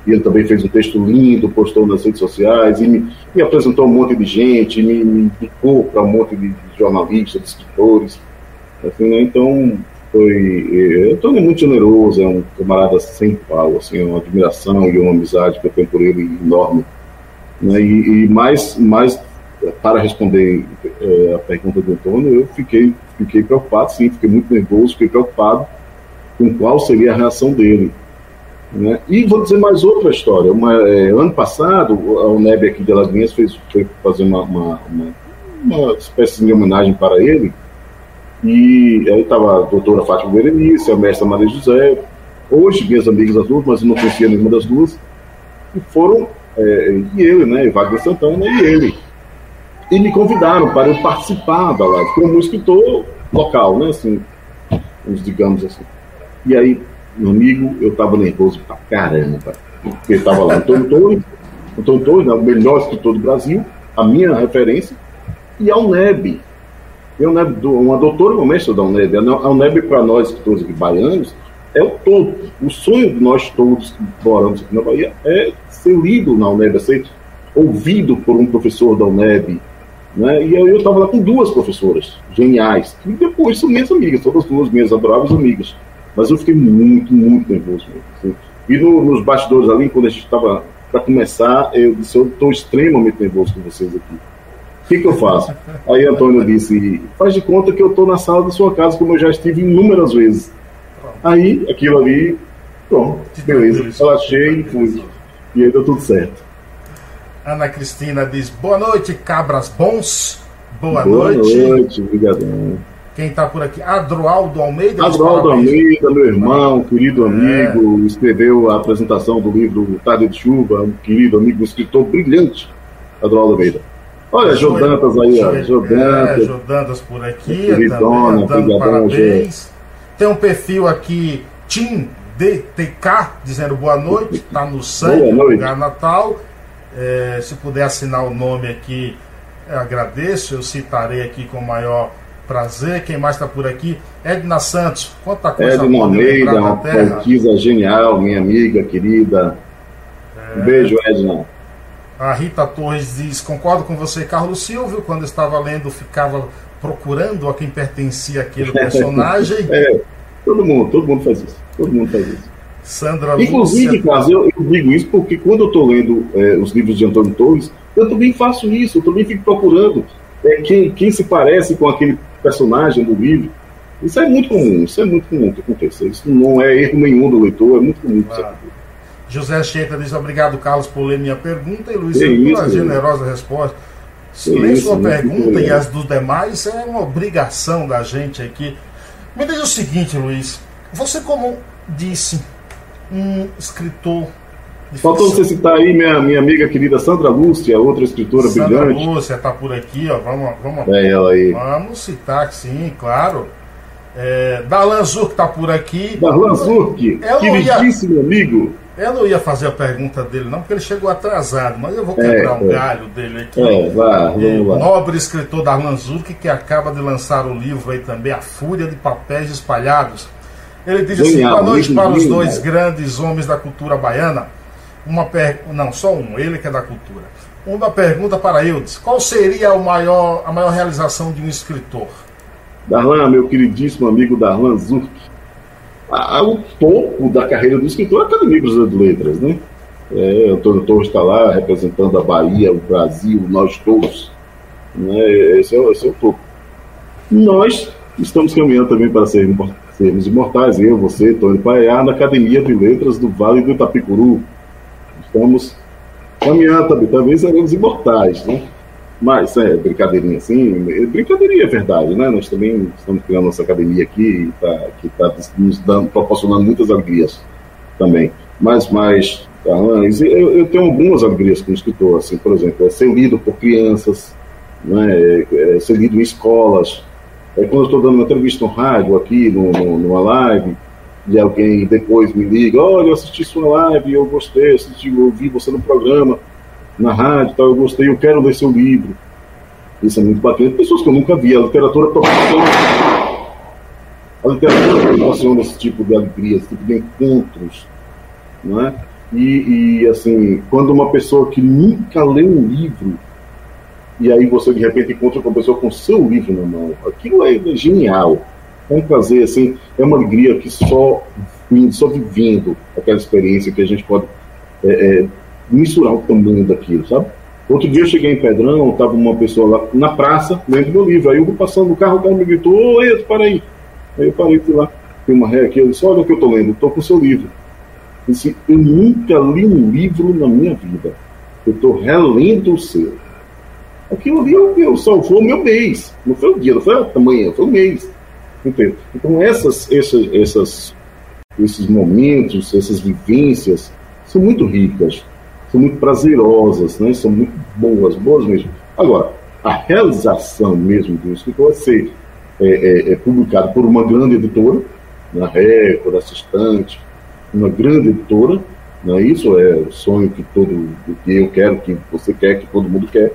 E ele também fez um texto lindo, postou nas redes sociais e me, me apresentou um monte de gente, me, indicou para um monte de jornalistas, de escritores. Assim, né? Então, foi. Antônio é muito generoso, é um camarada sem pau, assim, é uma admiração e uma amizade que eu tenho por ele enorme. Né? E, e mais, mais, para responder é, a pergunta do Antônio, eu fiquei, fiquei preocupado, sim, fiquei muito nervoso, fiquei preocupado com qual seria a reação dele. Né? E vou dizer mais outra história. Uma, é, ano passado, a UNEB aqui de Alagoinhas fez, foi fazer uma, uma, uma, uma espécie de homenagem para ele e aí estava a doutora Fátima Berenice, a mestra Maria José, hoje minhas amigas as duas, mas eu não conhecia nenhuma das duas, e foram, é, e ele, né, Wagner Santana e ele. E me convidaram para eu participar da live, como escritor local, né, assim, digamos assim. E aí, meu amigo, eu estava nervoso pra caramba, porque estava lá Antônio Torres, Antônio Torres, né, o melhor escritor do Brasil, a minha referência, e a UNEB, eu, né, uma doutora no mestre da UNEB. A UNEB, para nós, todos baianos, é o todo. O sonho de nós todos que moramos aqui na Bahia é ser lido na UNEB, é ser ouvido por um professor da UNEB. Né? E eu estava lá com duas professoras geniais, que depois são minhas amigas, todas duas minhas adoráveis amigas. Mas eu fiquei muito, muito nervoso. Assim. E no, nos bastidores ali, quando a gente estava para começar, eu disse: Eu estou extremamente nervoso com vocês aqui que, que eu faço? Aí Antônio disse: faz de conta que eu estou na sala da sua casa, como eu já estive inúmeras vezes. Aí, aquilo ali, pronto, beleza. Relaxei e fui. E aí deu tudo certo. Ana Cristina diz: boa noite, cabras bons. Boa, boa noite. Boa noite, obrigadão. Quem está por aqui? Adroaldo Almeida. Adroaldo Almeida, meu irmão, querido amigo, é. escreveu a apresentação do livro Tarde de Chuva, um querido amigo, um escritor brilhante, Adroaldo Almeida. Olha, Jodantas aí, ó. Jodantas. É, Jodantas por aqui, também, dando parabéns. Tem um perfil aqui, Tim DTK, dizendo boa noite, está no sangue, no lugar natal. É, se puder assinar o nome aqui, agradeço, eu citarei aqui com o maior prazer. Quem mais está por aqui? Edna Santos, quanta coisa Edna Almeida, uma pesquisa genial, minha amiga querida. É... Um beijo, Edna. A Rita Torres diz: Concordo com você, Carlos Silvio. Quando estava lendo, ficava procurando a quem pertencia aquele personagem. é, todo mundo, todo mundo faz isso. Todo mundo faz isso. Sandra Inclusive, Lúcia... Carlos, eu, eu, digo isso porque quando eu estou lendo é, os livros de Antônio Torres, eu também faço isso, eu também fico procurando é, quem, quem se parece com aquele personagem do livro. Isso é muito comum, isso é muito comum que aconteça. Isso não é erro nenhum do leitor, é muito comum claro. José Cheita diz obrigado, Carlos, por ler minha pergunta. E Luiz, pela generosa resposta. Ler sua pergunta e as dos demais é uma obrigação da gente aqui. Me diz o seguinte, Luiz. Você, como disse, um escritor Faltou você citar aí minha, minha amiga querida Sandra Lúcia, outra escritora Sandra brilhante. Sandra Lúcia está por aqui, ó. Vamos, vamos, é ela aí. Vamos citar, sim, claro. É, Darlan Zurk está por aqui. Darlan Zurk, queridíssimo amigo. Eu não ia fazer a pergunta dele, não, porque ele chegou atrasado, mas eu vou quebrar é, um é. galho dele aqui. É, vá, vamos lá. Nobre escritor Darlan Zurk, que acaba de lançar o livro aí também, A Fúria de Papéis Espalhados. Ele diz assim: boa noite para os dois grandes homens da cultura baiana uma per... não, só um, ele que é da cultura. Uma pergunta para Eudes: qual seria maior, a maior realização de um escritor? Darlan, meu queridíssimo amigo Darlan Zurk, o topo da carreira do escritor é Academia Brasileira de Letras, né? É, Antônio Torres está lá representando a Bahia, o Brasil, nós todos. Né? Esse, é, esse é o topo. Nós estamos caminhando também para sermos, sermos imortais, eu, você, Tony Paiá, na Academia de Letras do Vale do Itapicuru, estamos caminhando também, talvez seremos imortais, né? Mas é brincadeirinha assim, brincadeirinha é verdade, né? Nós também estamos criando nossa academia aqui, tá, que está nos dando, proporcionando muitas alegrias também. Mas, mas tá, eu, eu, tenho algumas alegrias como escritor, assim, por exemplo, é ser lido por crianças, né? É, é ser lido em escolas. É quando eu estou dando uma entrevista no rádio aqui, no, no, numa live, de alguém depois me liga, olha, eu assisti sua live, eu gostei, assisti, eu ouvi você no programa, na rádio, tal, eu gostei, eu quero ler seu livro. Isso é muito bacana. Pessoas que eu nunca vi, a literatura proporciona. A literatura proporciona esse tipo de alegria, esse tipo de encontros. Não é? E, e, assim, quando uma pessoa que nunca leu um livro, e aí você de repente encontra com uma pessoa com seu livro na mão, aquilo é genial é um prazer, assim, é uma alegria que só, só vivendo aquela experiência que a gente pode é, é, misturar o tamanho daquilo, sabe? Outro dia eu cheguei em Pedrão, estava uma pessoa lá na praça, lendo meu livro. Aí eu vou passando no carro, o cara me gritou, ô Eto, para aí. Aí eu parei, fui lá, tem uma ré aqui, eu disse, olha o que eu estou lendo, estou com o seu livro. Eu disse, eu nunca li um livro na minha vida. Eu estou relendo o seu. Aquilo ali eu, eu salvou o meu mês. Não foi o dia, não foi a manhã, foi o mês. Entende? Então, essas, essas, essas, esses momentos, essas vivências são muito ricas, são muito prazerosas, né? são muito boas, boas mesmo. Agora, a realização mesmo do escritor é ser é, é, é publicado por uma grande editora, na Record, Assistante, uma grande editora, né? isso é o sonho que todo que eu quero, que você quer, que todo mundo quer,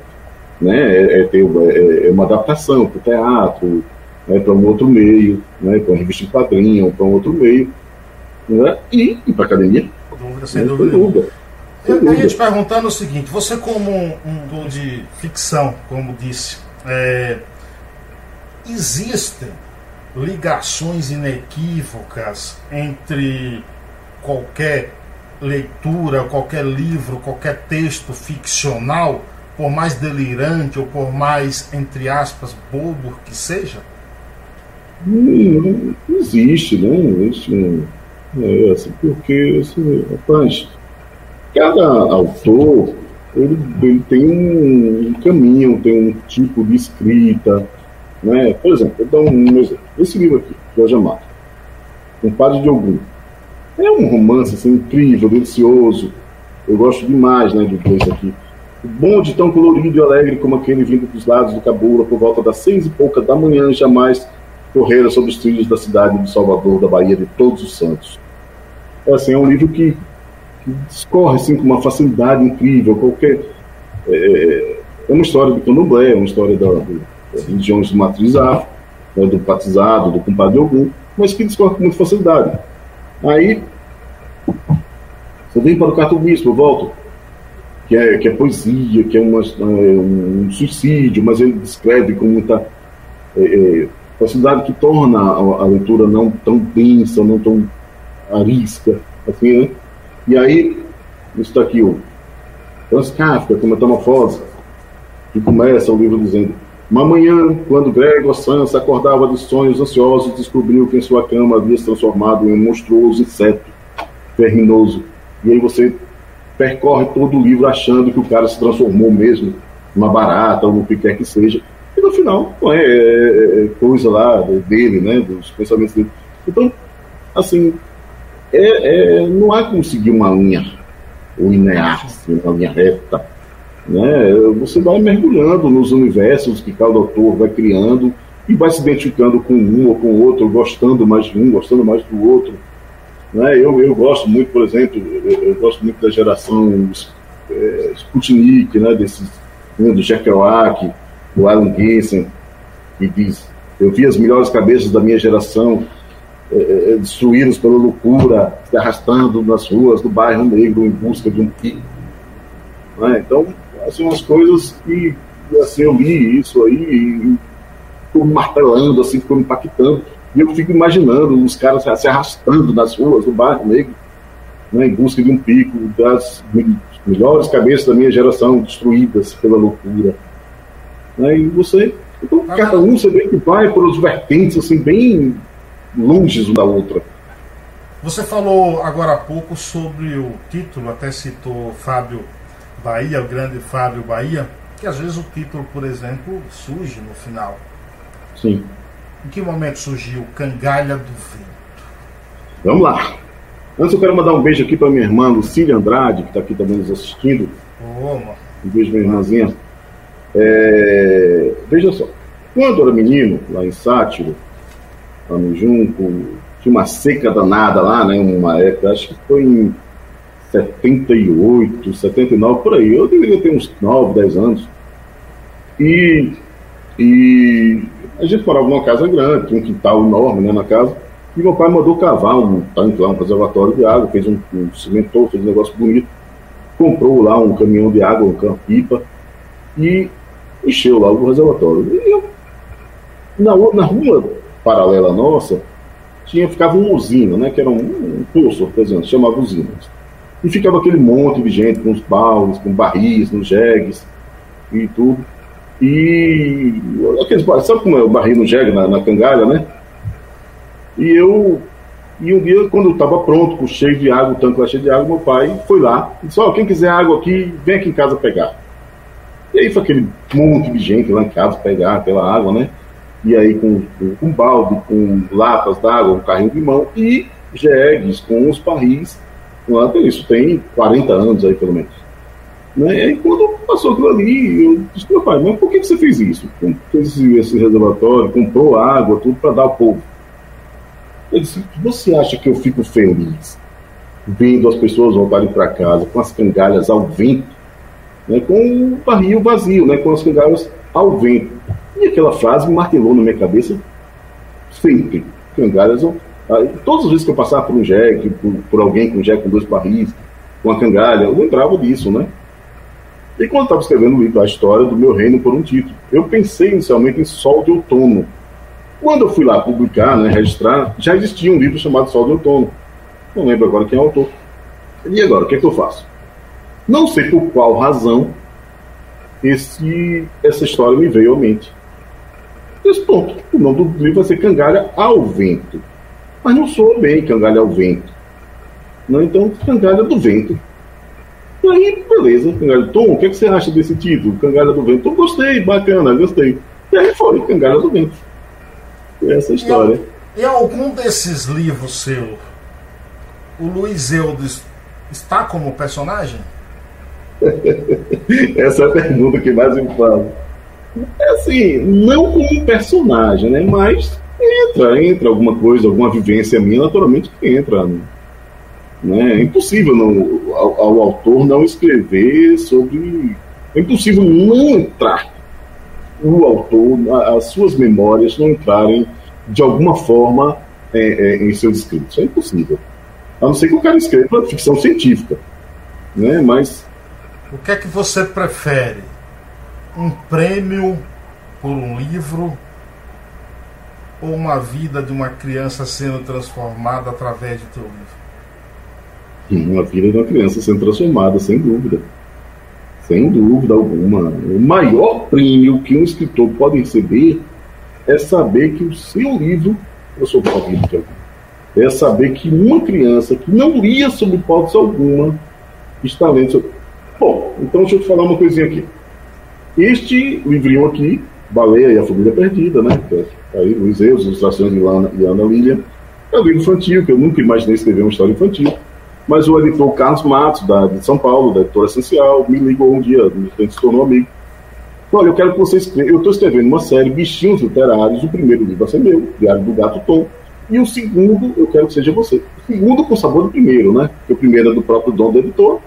né? é, é ter uma, é, é uma adaptação para o teatro, né, para um outro meio, né, para uma revista em quadrinho, para um outro meio, né, e, e para a academia. Dúvida, sem né, dúvida. Eu queria te perguntando o seguinte: você, como um, um de ficção, como disse, é, existem ligações inequívocas entre qualquer leitura, qualquer livro, qualquer texto ficcional, por mais delirante ou por mais, entre aspas, bobo que seja? Não, não existe, né? Existe, é, assim, porque, assim, rapaz, cada autor ele, ele tem um, caminho, tem um tipo de escrita, né? Por exemplo, vou dar um exemplo. Esse livro aqui, Jorge Amado, Um Padre de Algum, é um romance assim, incrível, delicioso. Eu gosto demais né, de ver isso aqui. O bonde tão colorido e alegre como aquele vindo dos lados do Cabula por volta das seis e pouca da manhã jamais correram sobre os trilhos da cidade de Salvador, da Bahia de Todos os Santos. É, assim, é um livro que, que discorre assim, com uma facilidade incrível. Qualquer, é, é uma história do candomblé, é uma história da, do, das religiões de matriz afro, né, do batizado, do compadre Ogum, mas que discorre com muita facilidade. Aí, você vem para o cartunismo, eu volto, que é, que é poesia, que é, uma, é um suicídio, mas ele descreve com muita é, é facilidade que torna a, a, leitura não tão densa, não tão arisca, assim, né? E aí, está aqui, o Franz Kafka, com Metamorfose, que começa o livro dizendo Uma manhã, quando Gregor Sansa acordava de sonhos ansiosos, descobriu que em sua cama havia se transformado em um monstruoso inseto verminoso. E aí você percorre todo o livro achando que o cara se transformou mesmo numa barata ou no que quer que seja. E no final, não é, é, é coisa lá dele, né, dos pensamentos dele. Então, assim, é, é, não há como seguir uma linha linear, assim, uma linha reta. Né? Você vai mergulhando nos universos que cada autor vai criando e vai se identificando com um ou com outro, gostando mais de um, gostando mais do outro. Né? Eu, eu gosto muito, por exemplo, eu, eu gosto muito da geração é, Sputnik, né? Desses, né? do Jack Kerouac, do Alan Ginsson, que diz: Eu vi as melhores cabeças da minha geração é, é destruídos pela loucura, se arrastando nas ruas do bairro negro em busca de um pico. Né? Então, assim, umas coisas que assim, eu li isso aí e martelando, assim, ficou impactando. E eu fico imaginando os caras se arrastando nas ruas do bairro negro, né, em busca de um pico das melhores cabeças da minha geração destruídas pela loucura. Né, e você, então, cada um você vê que vai por os vertentes assim, bem longe uma da outra. Você falou agora há pouco sobre o título, até citou Fábio Bahia, o grande Fábio Bahia, que às vezes o título, por exemplo, surge no final. Sim. Em que momento surgiu Cangalha do Vento? Vamos lá. Antes eu quero mandar um beijo aqui para minha irmã Lucília Andrade, que está aqui também nos assistindo. Oh, um beijo, minha irmãzinha. É... Veja só. Quando eu era menino, lá em Sátiro, lá no Junco, tinha uma seca danada lá, né? Uma época, acho que foi em 78, 79, por aí. Eu deveria ter uns 9, 10 anos. E, e a gente morava numa casa grande, tinha um quintal enorme né, na casa. E meu pai mandou cavar um tanque lá, um reservatório de água, fez um, um cimentou, fez um negócio bonito. Comprou lá um caminhão de água, um pipa, e encheu lá o reservatório. E eu, na, na rua paralela nossa, tinha, ficava uma usina, né, que era um, um poço, por exemplo, chamava usina. E ficava aquele monte de gente com os baús, com barris, nos jegues e tudo. E aqueles sabe como é o barril no jegue, na, na cangalha, né? E eu. E um dia, quando eu estava pronto, com cheio de água, o tanque lá cheio de água, meu pai foi lá e disse: Ó, oh, quem quiser água aqui, vem aqui em casa pegar. E aí foi aquele monte de gente lá em casa pegar aquela água, né? E aí com, com, com balde, com latas d'água, um carrinho de mão e jegues com os barris Quanto isso tem 40 anos aí, pelo menos. Né? E aí, quando passou aquilo ali, eu disse, meu pai, mas por que você fez isso? Fez esse, esse reservatório, comprou água, tudo para dar ao povo. Ele disse, você acha que eu fico feliz vendo as pessoas voltarem para casa com as cangalhas ao vento, né, com o barril vazio, né, com as cangalhas ao vento? E aquela frase martelou na minha cabeça sempre. Cangalhas ao Todas as vezes que eu passava por um jegue, por, por alguém com um jegue com dois barris, com uma cangalha, eu lembrava disso, né? E quando estava escrevendo o livro A História do Meu Reino por um título, eu pensei inicialmente em Sol de Outono. Quando eu fui lá publicar, né, registrar, já existia um livro chamado Sol de Outono. Não lembro agora quem é o autor. E agora, o que é que eu faço? Não sei por qual razão esse, essa história me veio à mente. Esse ponto, o nome do livro vai ser Cangalha ao Vento mas não soa bem cangalha ao vento. Não, então, cangalha do vento. E aí, beleza, cangalha. Tom, o que, é que você acha desse título? Cangalha do vento. Tom, gostei, bacana, gostei. E aí foi, cangalha do vento. Essa é a história. E, e algum desses livros seu, o Luiz Eudes está como personagem? Essa é a pergunta que mais me fala. É assim, não como personagem, né? Mas Entra, entra alguma coisa, alguma vivência minha, naturalmente que entra. Né? É impossível não, ao, ao, autor não escrever sobre. É impossível não entrar o autor, as suas memórias não entrarem de alguma forma é, é, em seus escritos. É impossível. A não ser que o cara escreva ficção científica. Né? Mas. O que é que você prefere? Um prêmio por um livro ou uma vida de uma criança sendo transformada através de teu livro? Uma vida de uma criança sendo transformada, sem dúvida. Sem dúvida alguma. O maior prêmio que um escritor pode receber é saber que o seu livro transformou a vida de alguém. É saber que uma criança que não lia sobre hipótese alguma está lendo sobre. Bom, então deixa eu te falar uma coisinha aqui. Este livrinho aqui, Baleia e a Família Perdida, né? É aí, Luiz Eus, ilustrações de Ana, de Ana Lilian. É um livro infantil, que eu nunca imaginei escrever uma história infantil. Mas o editor Carlos Matos, da, de São Paulo, da editora Essencial, me ligou um dia, a gente se tornou amigo. Olha, eu quero que você escreva. Eu estou escrevendo uma série, Bichinhos Literários. O primeiro livro vai ser meu, Diário do Gato Tom. E o segundo, eu quero que seja você. O segundo com sabor do primeiro, né? Porque o primeiro é do próprio dono do editor.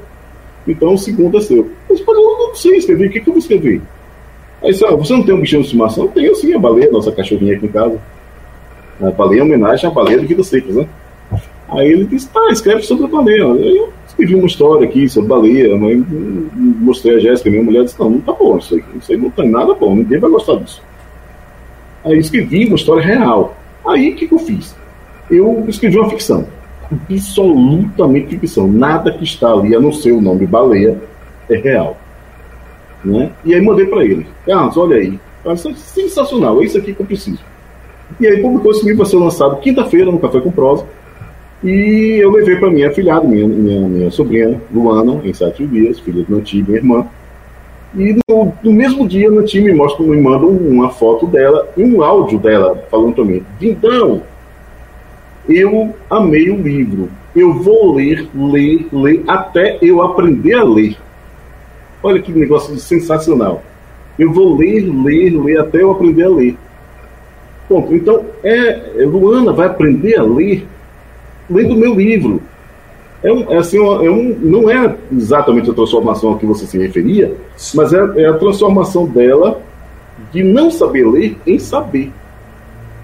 Então o segundo é seu. Mas, eu não sei escrever. O que, que eu vou escrever? Aí disse, ah, você não tem um bichinho de estimação? Eu tenho sim, a baleia, nossa cachorrinha aqui em casa. A baleia é homenagem à baleia de vidas secas, né? Aí ele disse, tá, escreve sobre a baleia. Eu escrevi uma história aqui sobre baleia, mas mostrei a Jéssica, minha mulher, disse, não, não tá bom isso aí, isso aí não tem nada bom, ninguém vai gostar disso. Aí escrevi uma história real. Aí o que, que eu fiz? Eu escrevi uma ficção. Absolutamente ficção. Nada que está ali, a não ser o nome baleia, é real. Né? E aí mandei para ele. Carlos, olha aí. Isso é sensacional, é isso aqui que eu preciso. E aí publicou esse livro, vai ser lançado quinta-feira no Café com Prosa. E eu levei para minha filhada, minha, minha, minha sobrinha, Luana, em sete dias, filha do Nanti, minha irmã. E no, no, mesmo dia, Nanti me mostra, me manda uma foto dela e um áudio dela falando para mim: Vindão, eu amei o livro. Eu vou ler, ler, ler, até eu aprender a ler. Olha que negócio sensacional. Eu vou ler, ler, ler, até eu aprender a ler. Ponto. Então, é, Luana vai aprender a ler lendo o meu livro. É, é assim, é um, não é exatamente a transformação a que você se referia, mas é, é, a transformação dela de não saber ler em saber.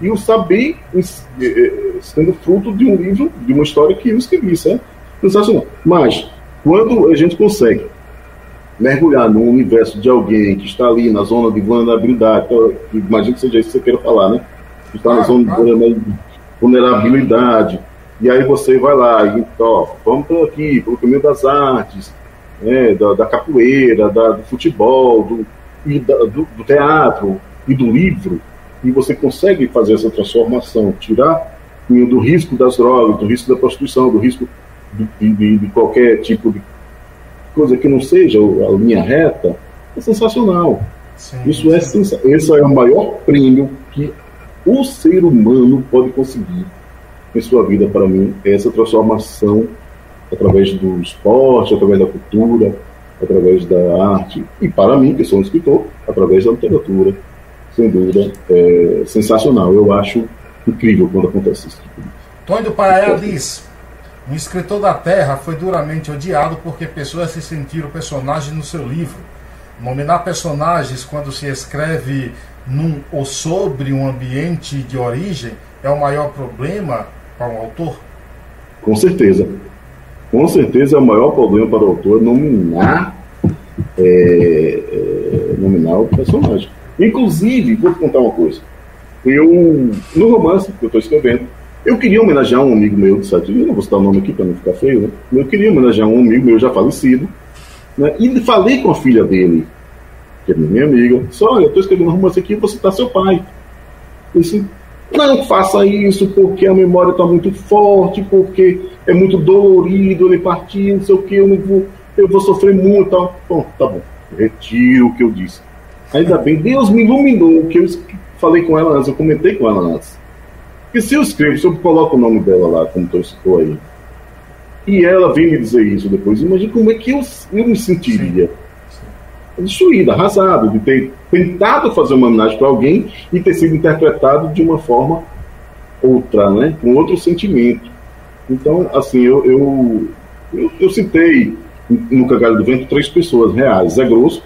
E o saber é, é, sendo fruto de um livro, de uma história que eu escrevi. É sensacional. Mas, quando a gente consegue mergulhar no universo de alguém que está ali na zona de vulnerabilidade, imagino que seja isso que você queira falar, né? Que está na zona de vulnerabilidade e aí você vai lá e ó, vamos por aqui, pelo caminho das artes, né, da, da capoeira, da, do futebol, do, da, do, do, teatro e do livro, e você consegue fazer essa transformação, tirar do risco das drogas, do risco da prostituição, do risco de, de, de qualquer tipo de coisa que não seja a linha reta, é sensacional. Sim, Isso é sim. é esse é o maior prêmio que o ser humano pode conseguir em sua vida para mim é essa transformação através do esporte, através da cultura, através da arte e para mim que sou um escritor através da literatura sem dúvida é sensacional eu acho incrível quando acontece isso Tony do Paraná diz um escritor da Terra foi duramente odiado porque pessoas se sentiram personagens no seu livro nominar personagens quando se escreve num ou sobre um ambiente de origem é o maior problema para um autor? Com certeza. Com certeza é o maior problema para o autor nominar, é, é, nominar o personagem. Inclusive, vou te contar uma coisa. Eu, no romance que eu estou escrevendo, eu queria homenagear um amigo meu de Sete eu não vou citar o nome aqui para não ficar feio, né? Eu queria homenagear um amigo meu já falecido, né? E falei com a filha dele, que é minha amiga, só olha, eu estou escrevendo um romance aqui, vou citar seu pai. Eu disse, não faça isso porque a memória está muito forte, porque é muito dolorido ele partir, não sei o que, eu não vou, eu vou sofrer muito. Tal. Bom, tá bom, retiro o que eu disse. Ainda bem, Deus me iluminou, que eu falei com ela antes, eu comentei com ela antes. Que se eu escrevo, se eu coloco o nome dela lá, como tu citou aí, e ela vem me dizer isso depois, imagina como é que eu, eu me sentiria. Sim destruído, arrasado, de ter tentado fazer uma homenagem para alguém e ter sido interpretado de uma forma outra, né? com outro sentimento. Então, assim, eu, eu, eu, eu citei no Cagalho do Vento três pessoas reais: Zé Grosso,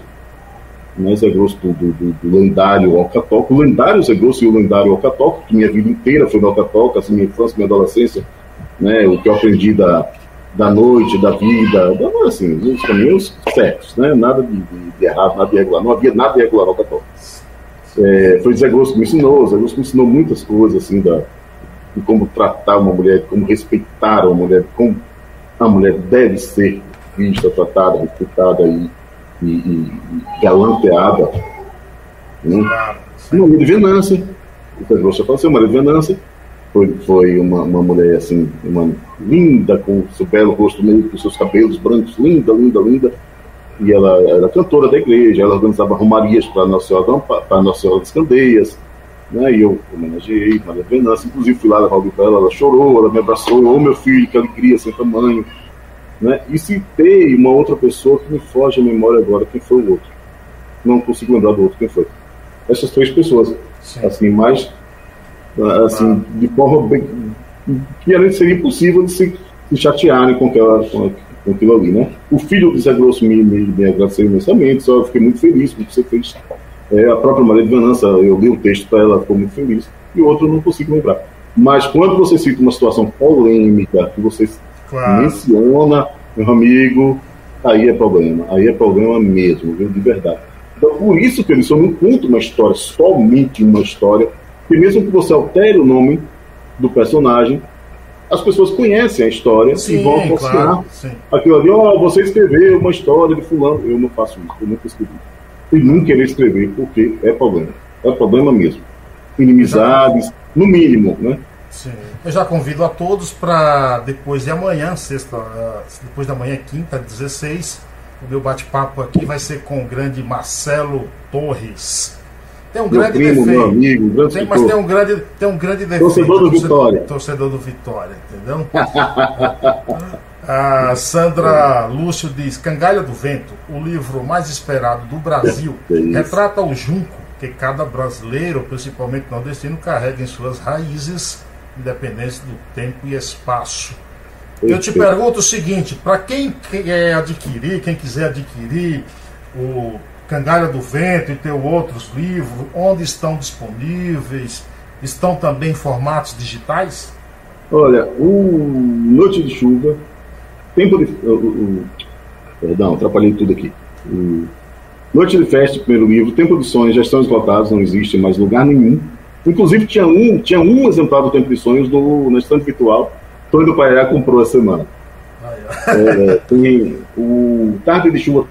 né? Zé Grosso do, do, do lendário Alcatoca, o lendário Zé Grosso e o lendário Alcatoca, que minha vida inteira foi no Alcatoca, assim, minha infância, minha adolescência, né? o que eu aprendi da, da noite, da vida, assim, os caminhos certos, né? nada de, de, de, errado, nada de irregular, não havia nada de irregular no católico. É, foi Zé Grosso que me ensinou, Zé Grosso me ensinou muitas coisas, assim, da, de como tratar uma mulher, de como respeitar uma mulher, como a mulher deve ser vista, tratada, respeitada, e, e, e galanteada. Né? Maria de Venâncio, o Pedro já faleceu, Maria de Venâncio, foi, foi uma, uma mulher assim, uma linda, com seu belo rosto meio com seus cabelos brancos, linda, linda, linda. E ela era cantora da igreja, ela organizava romarias para Nossa Senhora, para Nossa Senhora das Candeias. Né? E eu homenageei Maria Venâncio, inclusive fui lá levar o para ela, ela chorou, ela me abraçou, ô oh, meu filho, que alegria sem tamanho. Né? E citei uma outra pessoa que me foge a memória agora, quem foi o outro. Não consigo lembrar do outro quem foi. Essas três pessoas. Sim. Assim, mais assim, de forma bem, que além seria impossível de se, se chatearem com, aquela, com, com aquilo ali, né? O filho do Zé Grosso me, me, me agradeceu imensamente, só fiquei muito feliz com o que você fez. É, a própria Maria de Venança, eu li o texto para ela, ficou muito feliz. E outro eu não consigo lembrar. Mas quando você cita uma situação polêmica, que você claro. menciona, meu amigo, aí é problema. Aí é problema mesmo, viu? De verdade. Então, por isso que eles não conta uma história, somente uma história, e mesmo que você altere o nome do personagem, as pessoas conhecem a história sim, e vão associar claro, aquilo ali. Ó, oh, você escreveu uma história de fulano. Eu não faço isso, eu nunca escrevi. E nunca querer escrever, porque é problema. É problema mesmo. Inimizades, no mínimo, né? Sim. Eu já convido a todos para depois de amanhã, sexta, uh, depois da manhã, quinta, 16, o meu bate-papo aqui vai ser com o grande Marcelo Torres tem um meu grande primo, defeito. Meu amigo, grande tem, mas tem um grande, tem um grande defeito. Torcedor do Vitória. Torcedor do Vitória, entendeu? A Sandra Lúcio diz: Cangalha do Vento, o livro mais esperado do Brasil, é retrata o junco que cada brasileiro, principalmente nordestino, carrega em suas raízes, independente do tempo e espaço. Eu te pergunto o seguinte: para quem quer adquirir, quem quiser adquirir o Cangalha do Vento e teu outros livros, onde estão disponíveis? Estão também em formatos digitais? Olha, o Noite de Chuva, Tempo de. O, o, perdão, atrapalhei tudo aqui. O Noite de Festa, primeiro livro, Tempo de Sonhos, já estão esgotados, não existe mais lugar nenhum. Inclusive tinha um, tinha um exemplar do Tempo de Sonhos no, no estante virtual. Tony do Paiá comprou a semana. É, tem o Tarde de Chuva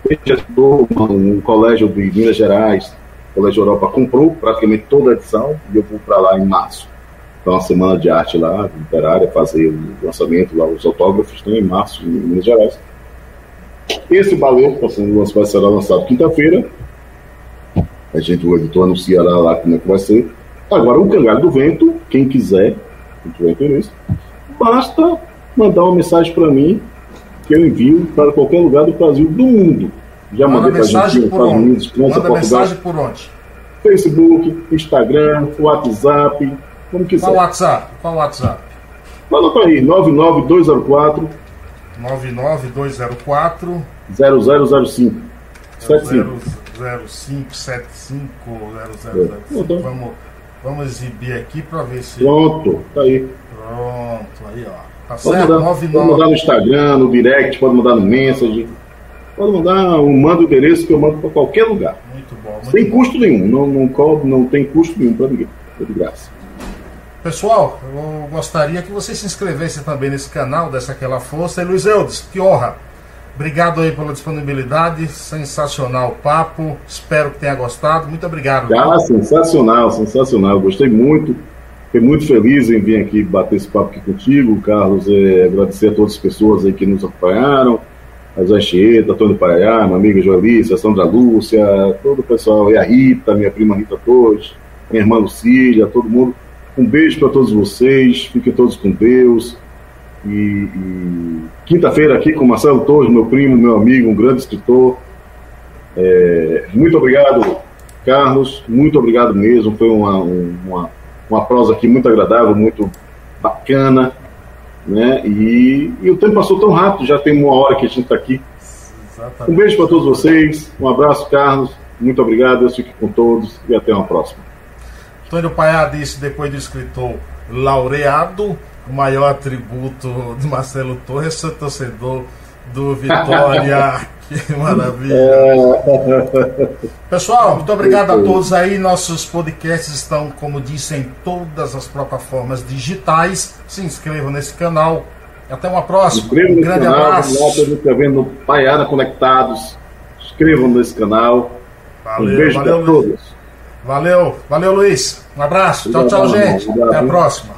um colégio de Minas Gerais, Colégio Europa, comprou praticamente toda a edição e eu vou para lá em março. Então, uma semana de arte lá, literária, fazer o lançamento lá, os autógrafos, né, em março, em Minas Gerais. Esse balão vai ser lançado quinta-feira. A gente, o editor, anunciará lá como é que vai ser. Agora, o Cangalho do Vento, quem quiser, quem tiver interesse, basta mandar uma mensagem para mim que eu envio para qualquer lugar do Brasil, do mundo. Já Manda mandei para a Argentina, Estados Unidos, França, Manda Portugal. mensagem por onde? Facebook, Instagram, WhatsApp, como quiser. Qual WhatsApp? Qual WhatsApp? Manda para aí, 99204 99204 0005 0005 75 0005 Vamos, vamos exibir aqui para ver se. Pronto, tá aí. Pronto, aí ó. Tá pode, certo? Mandar, pode mandar no Instagram, no direct, pode mandar no message. Pode mandar, um, manda o endereço que eu mando para qualquer lugar. Muito bom. Muito Sem bom. custo nenhum, não, não, não tem custo nenhum para ninguém. É de graça. Pessoal, eu gostaria que vocês se inscrevessem também nesse canal, dessa aquela força. E Luiz Eudes, que honra! Obrigado aí pela disponibilidade, sensacional o papo, espero que tenha gostado, muito obrigado. Ah, sensacional, sensacional, gostei muito. Fiquei muito feliz em vir aqui bater esse papo aqui contigo, Carlos. É, agradecer a todas as pessoas aí que nos acompanharam. A Zé Chieta, Antônio Paraiá, minha amiga Joalice, a Sandra Lúcia, todo o pessoal, e a Rita, minha prima Rita Torres, minha irmã Lucília, todo mundo. Um beijo para todos vocês, fiquem todos com Deus. E, e... quinta-feira aqui com Marcelo Torres, meu primo, meu amigo, um grande escritor. É... muito obrigado, Carlos, muito obrigado mesmo. Foi uma, uma uma prosa aqui muito agradável, muito bacana, né? E, e o tempo passou tão rápido, já tem uma hora que a gente está aqui. Exatamente. Um beijo para todos vocês, um abraço, Carlos, muito obrigado, eu fico com todos e até uma próxima. Antônio Paiá disse, depois do escritor laureado, o maior atributo de Marcelo Torres, seu torcedor do Vitória. que maravilha. É. Pessoal, muito obrigado a todos aí. Nossos podcasts estão, como disse, em todas as plataformas digitais. Se inscrevam nesse canal. Até uma próxima. Um grande canal, abraço. Lá, inscrevendo Paiana Conectados. inscrevam nesse canal. Valeu, um beijo para todos. Valeu, valeu, Luiz. Um abraço. Tchau, tchau, gente. Até a próxima.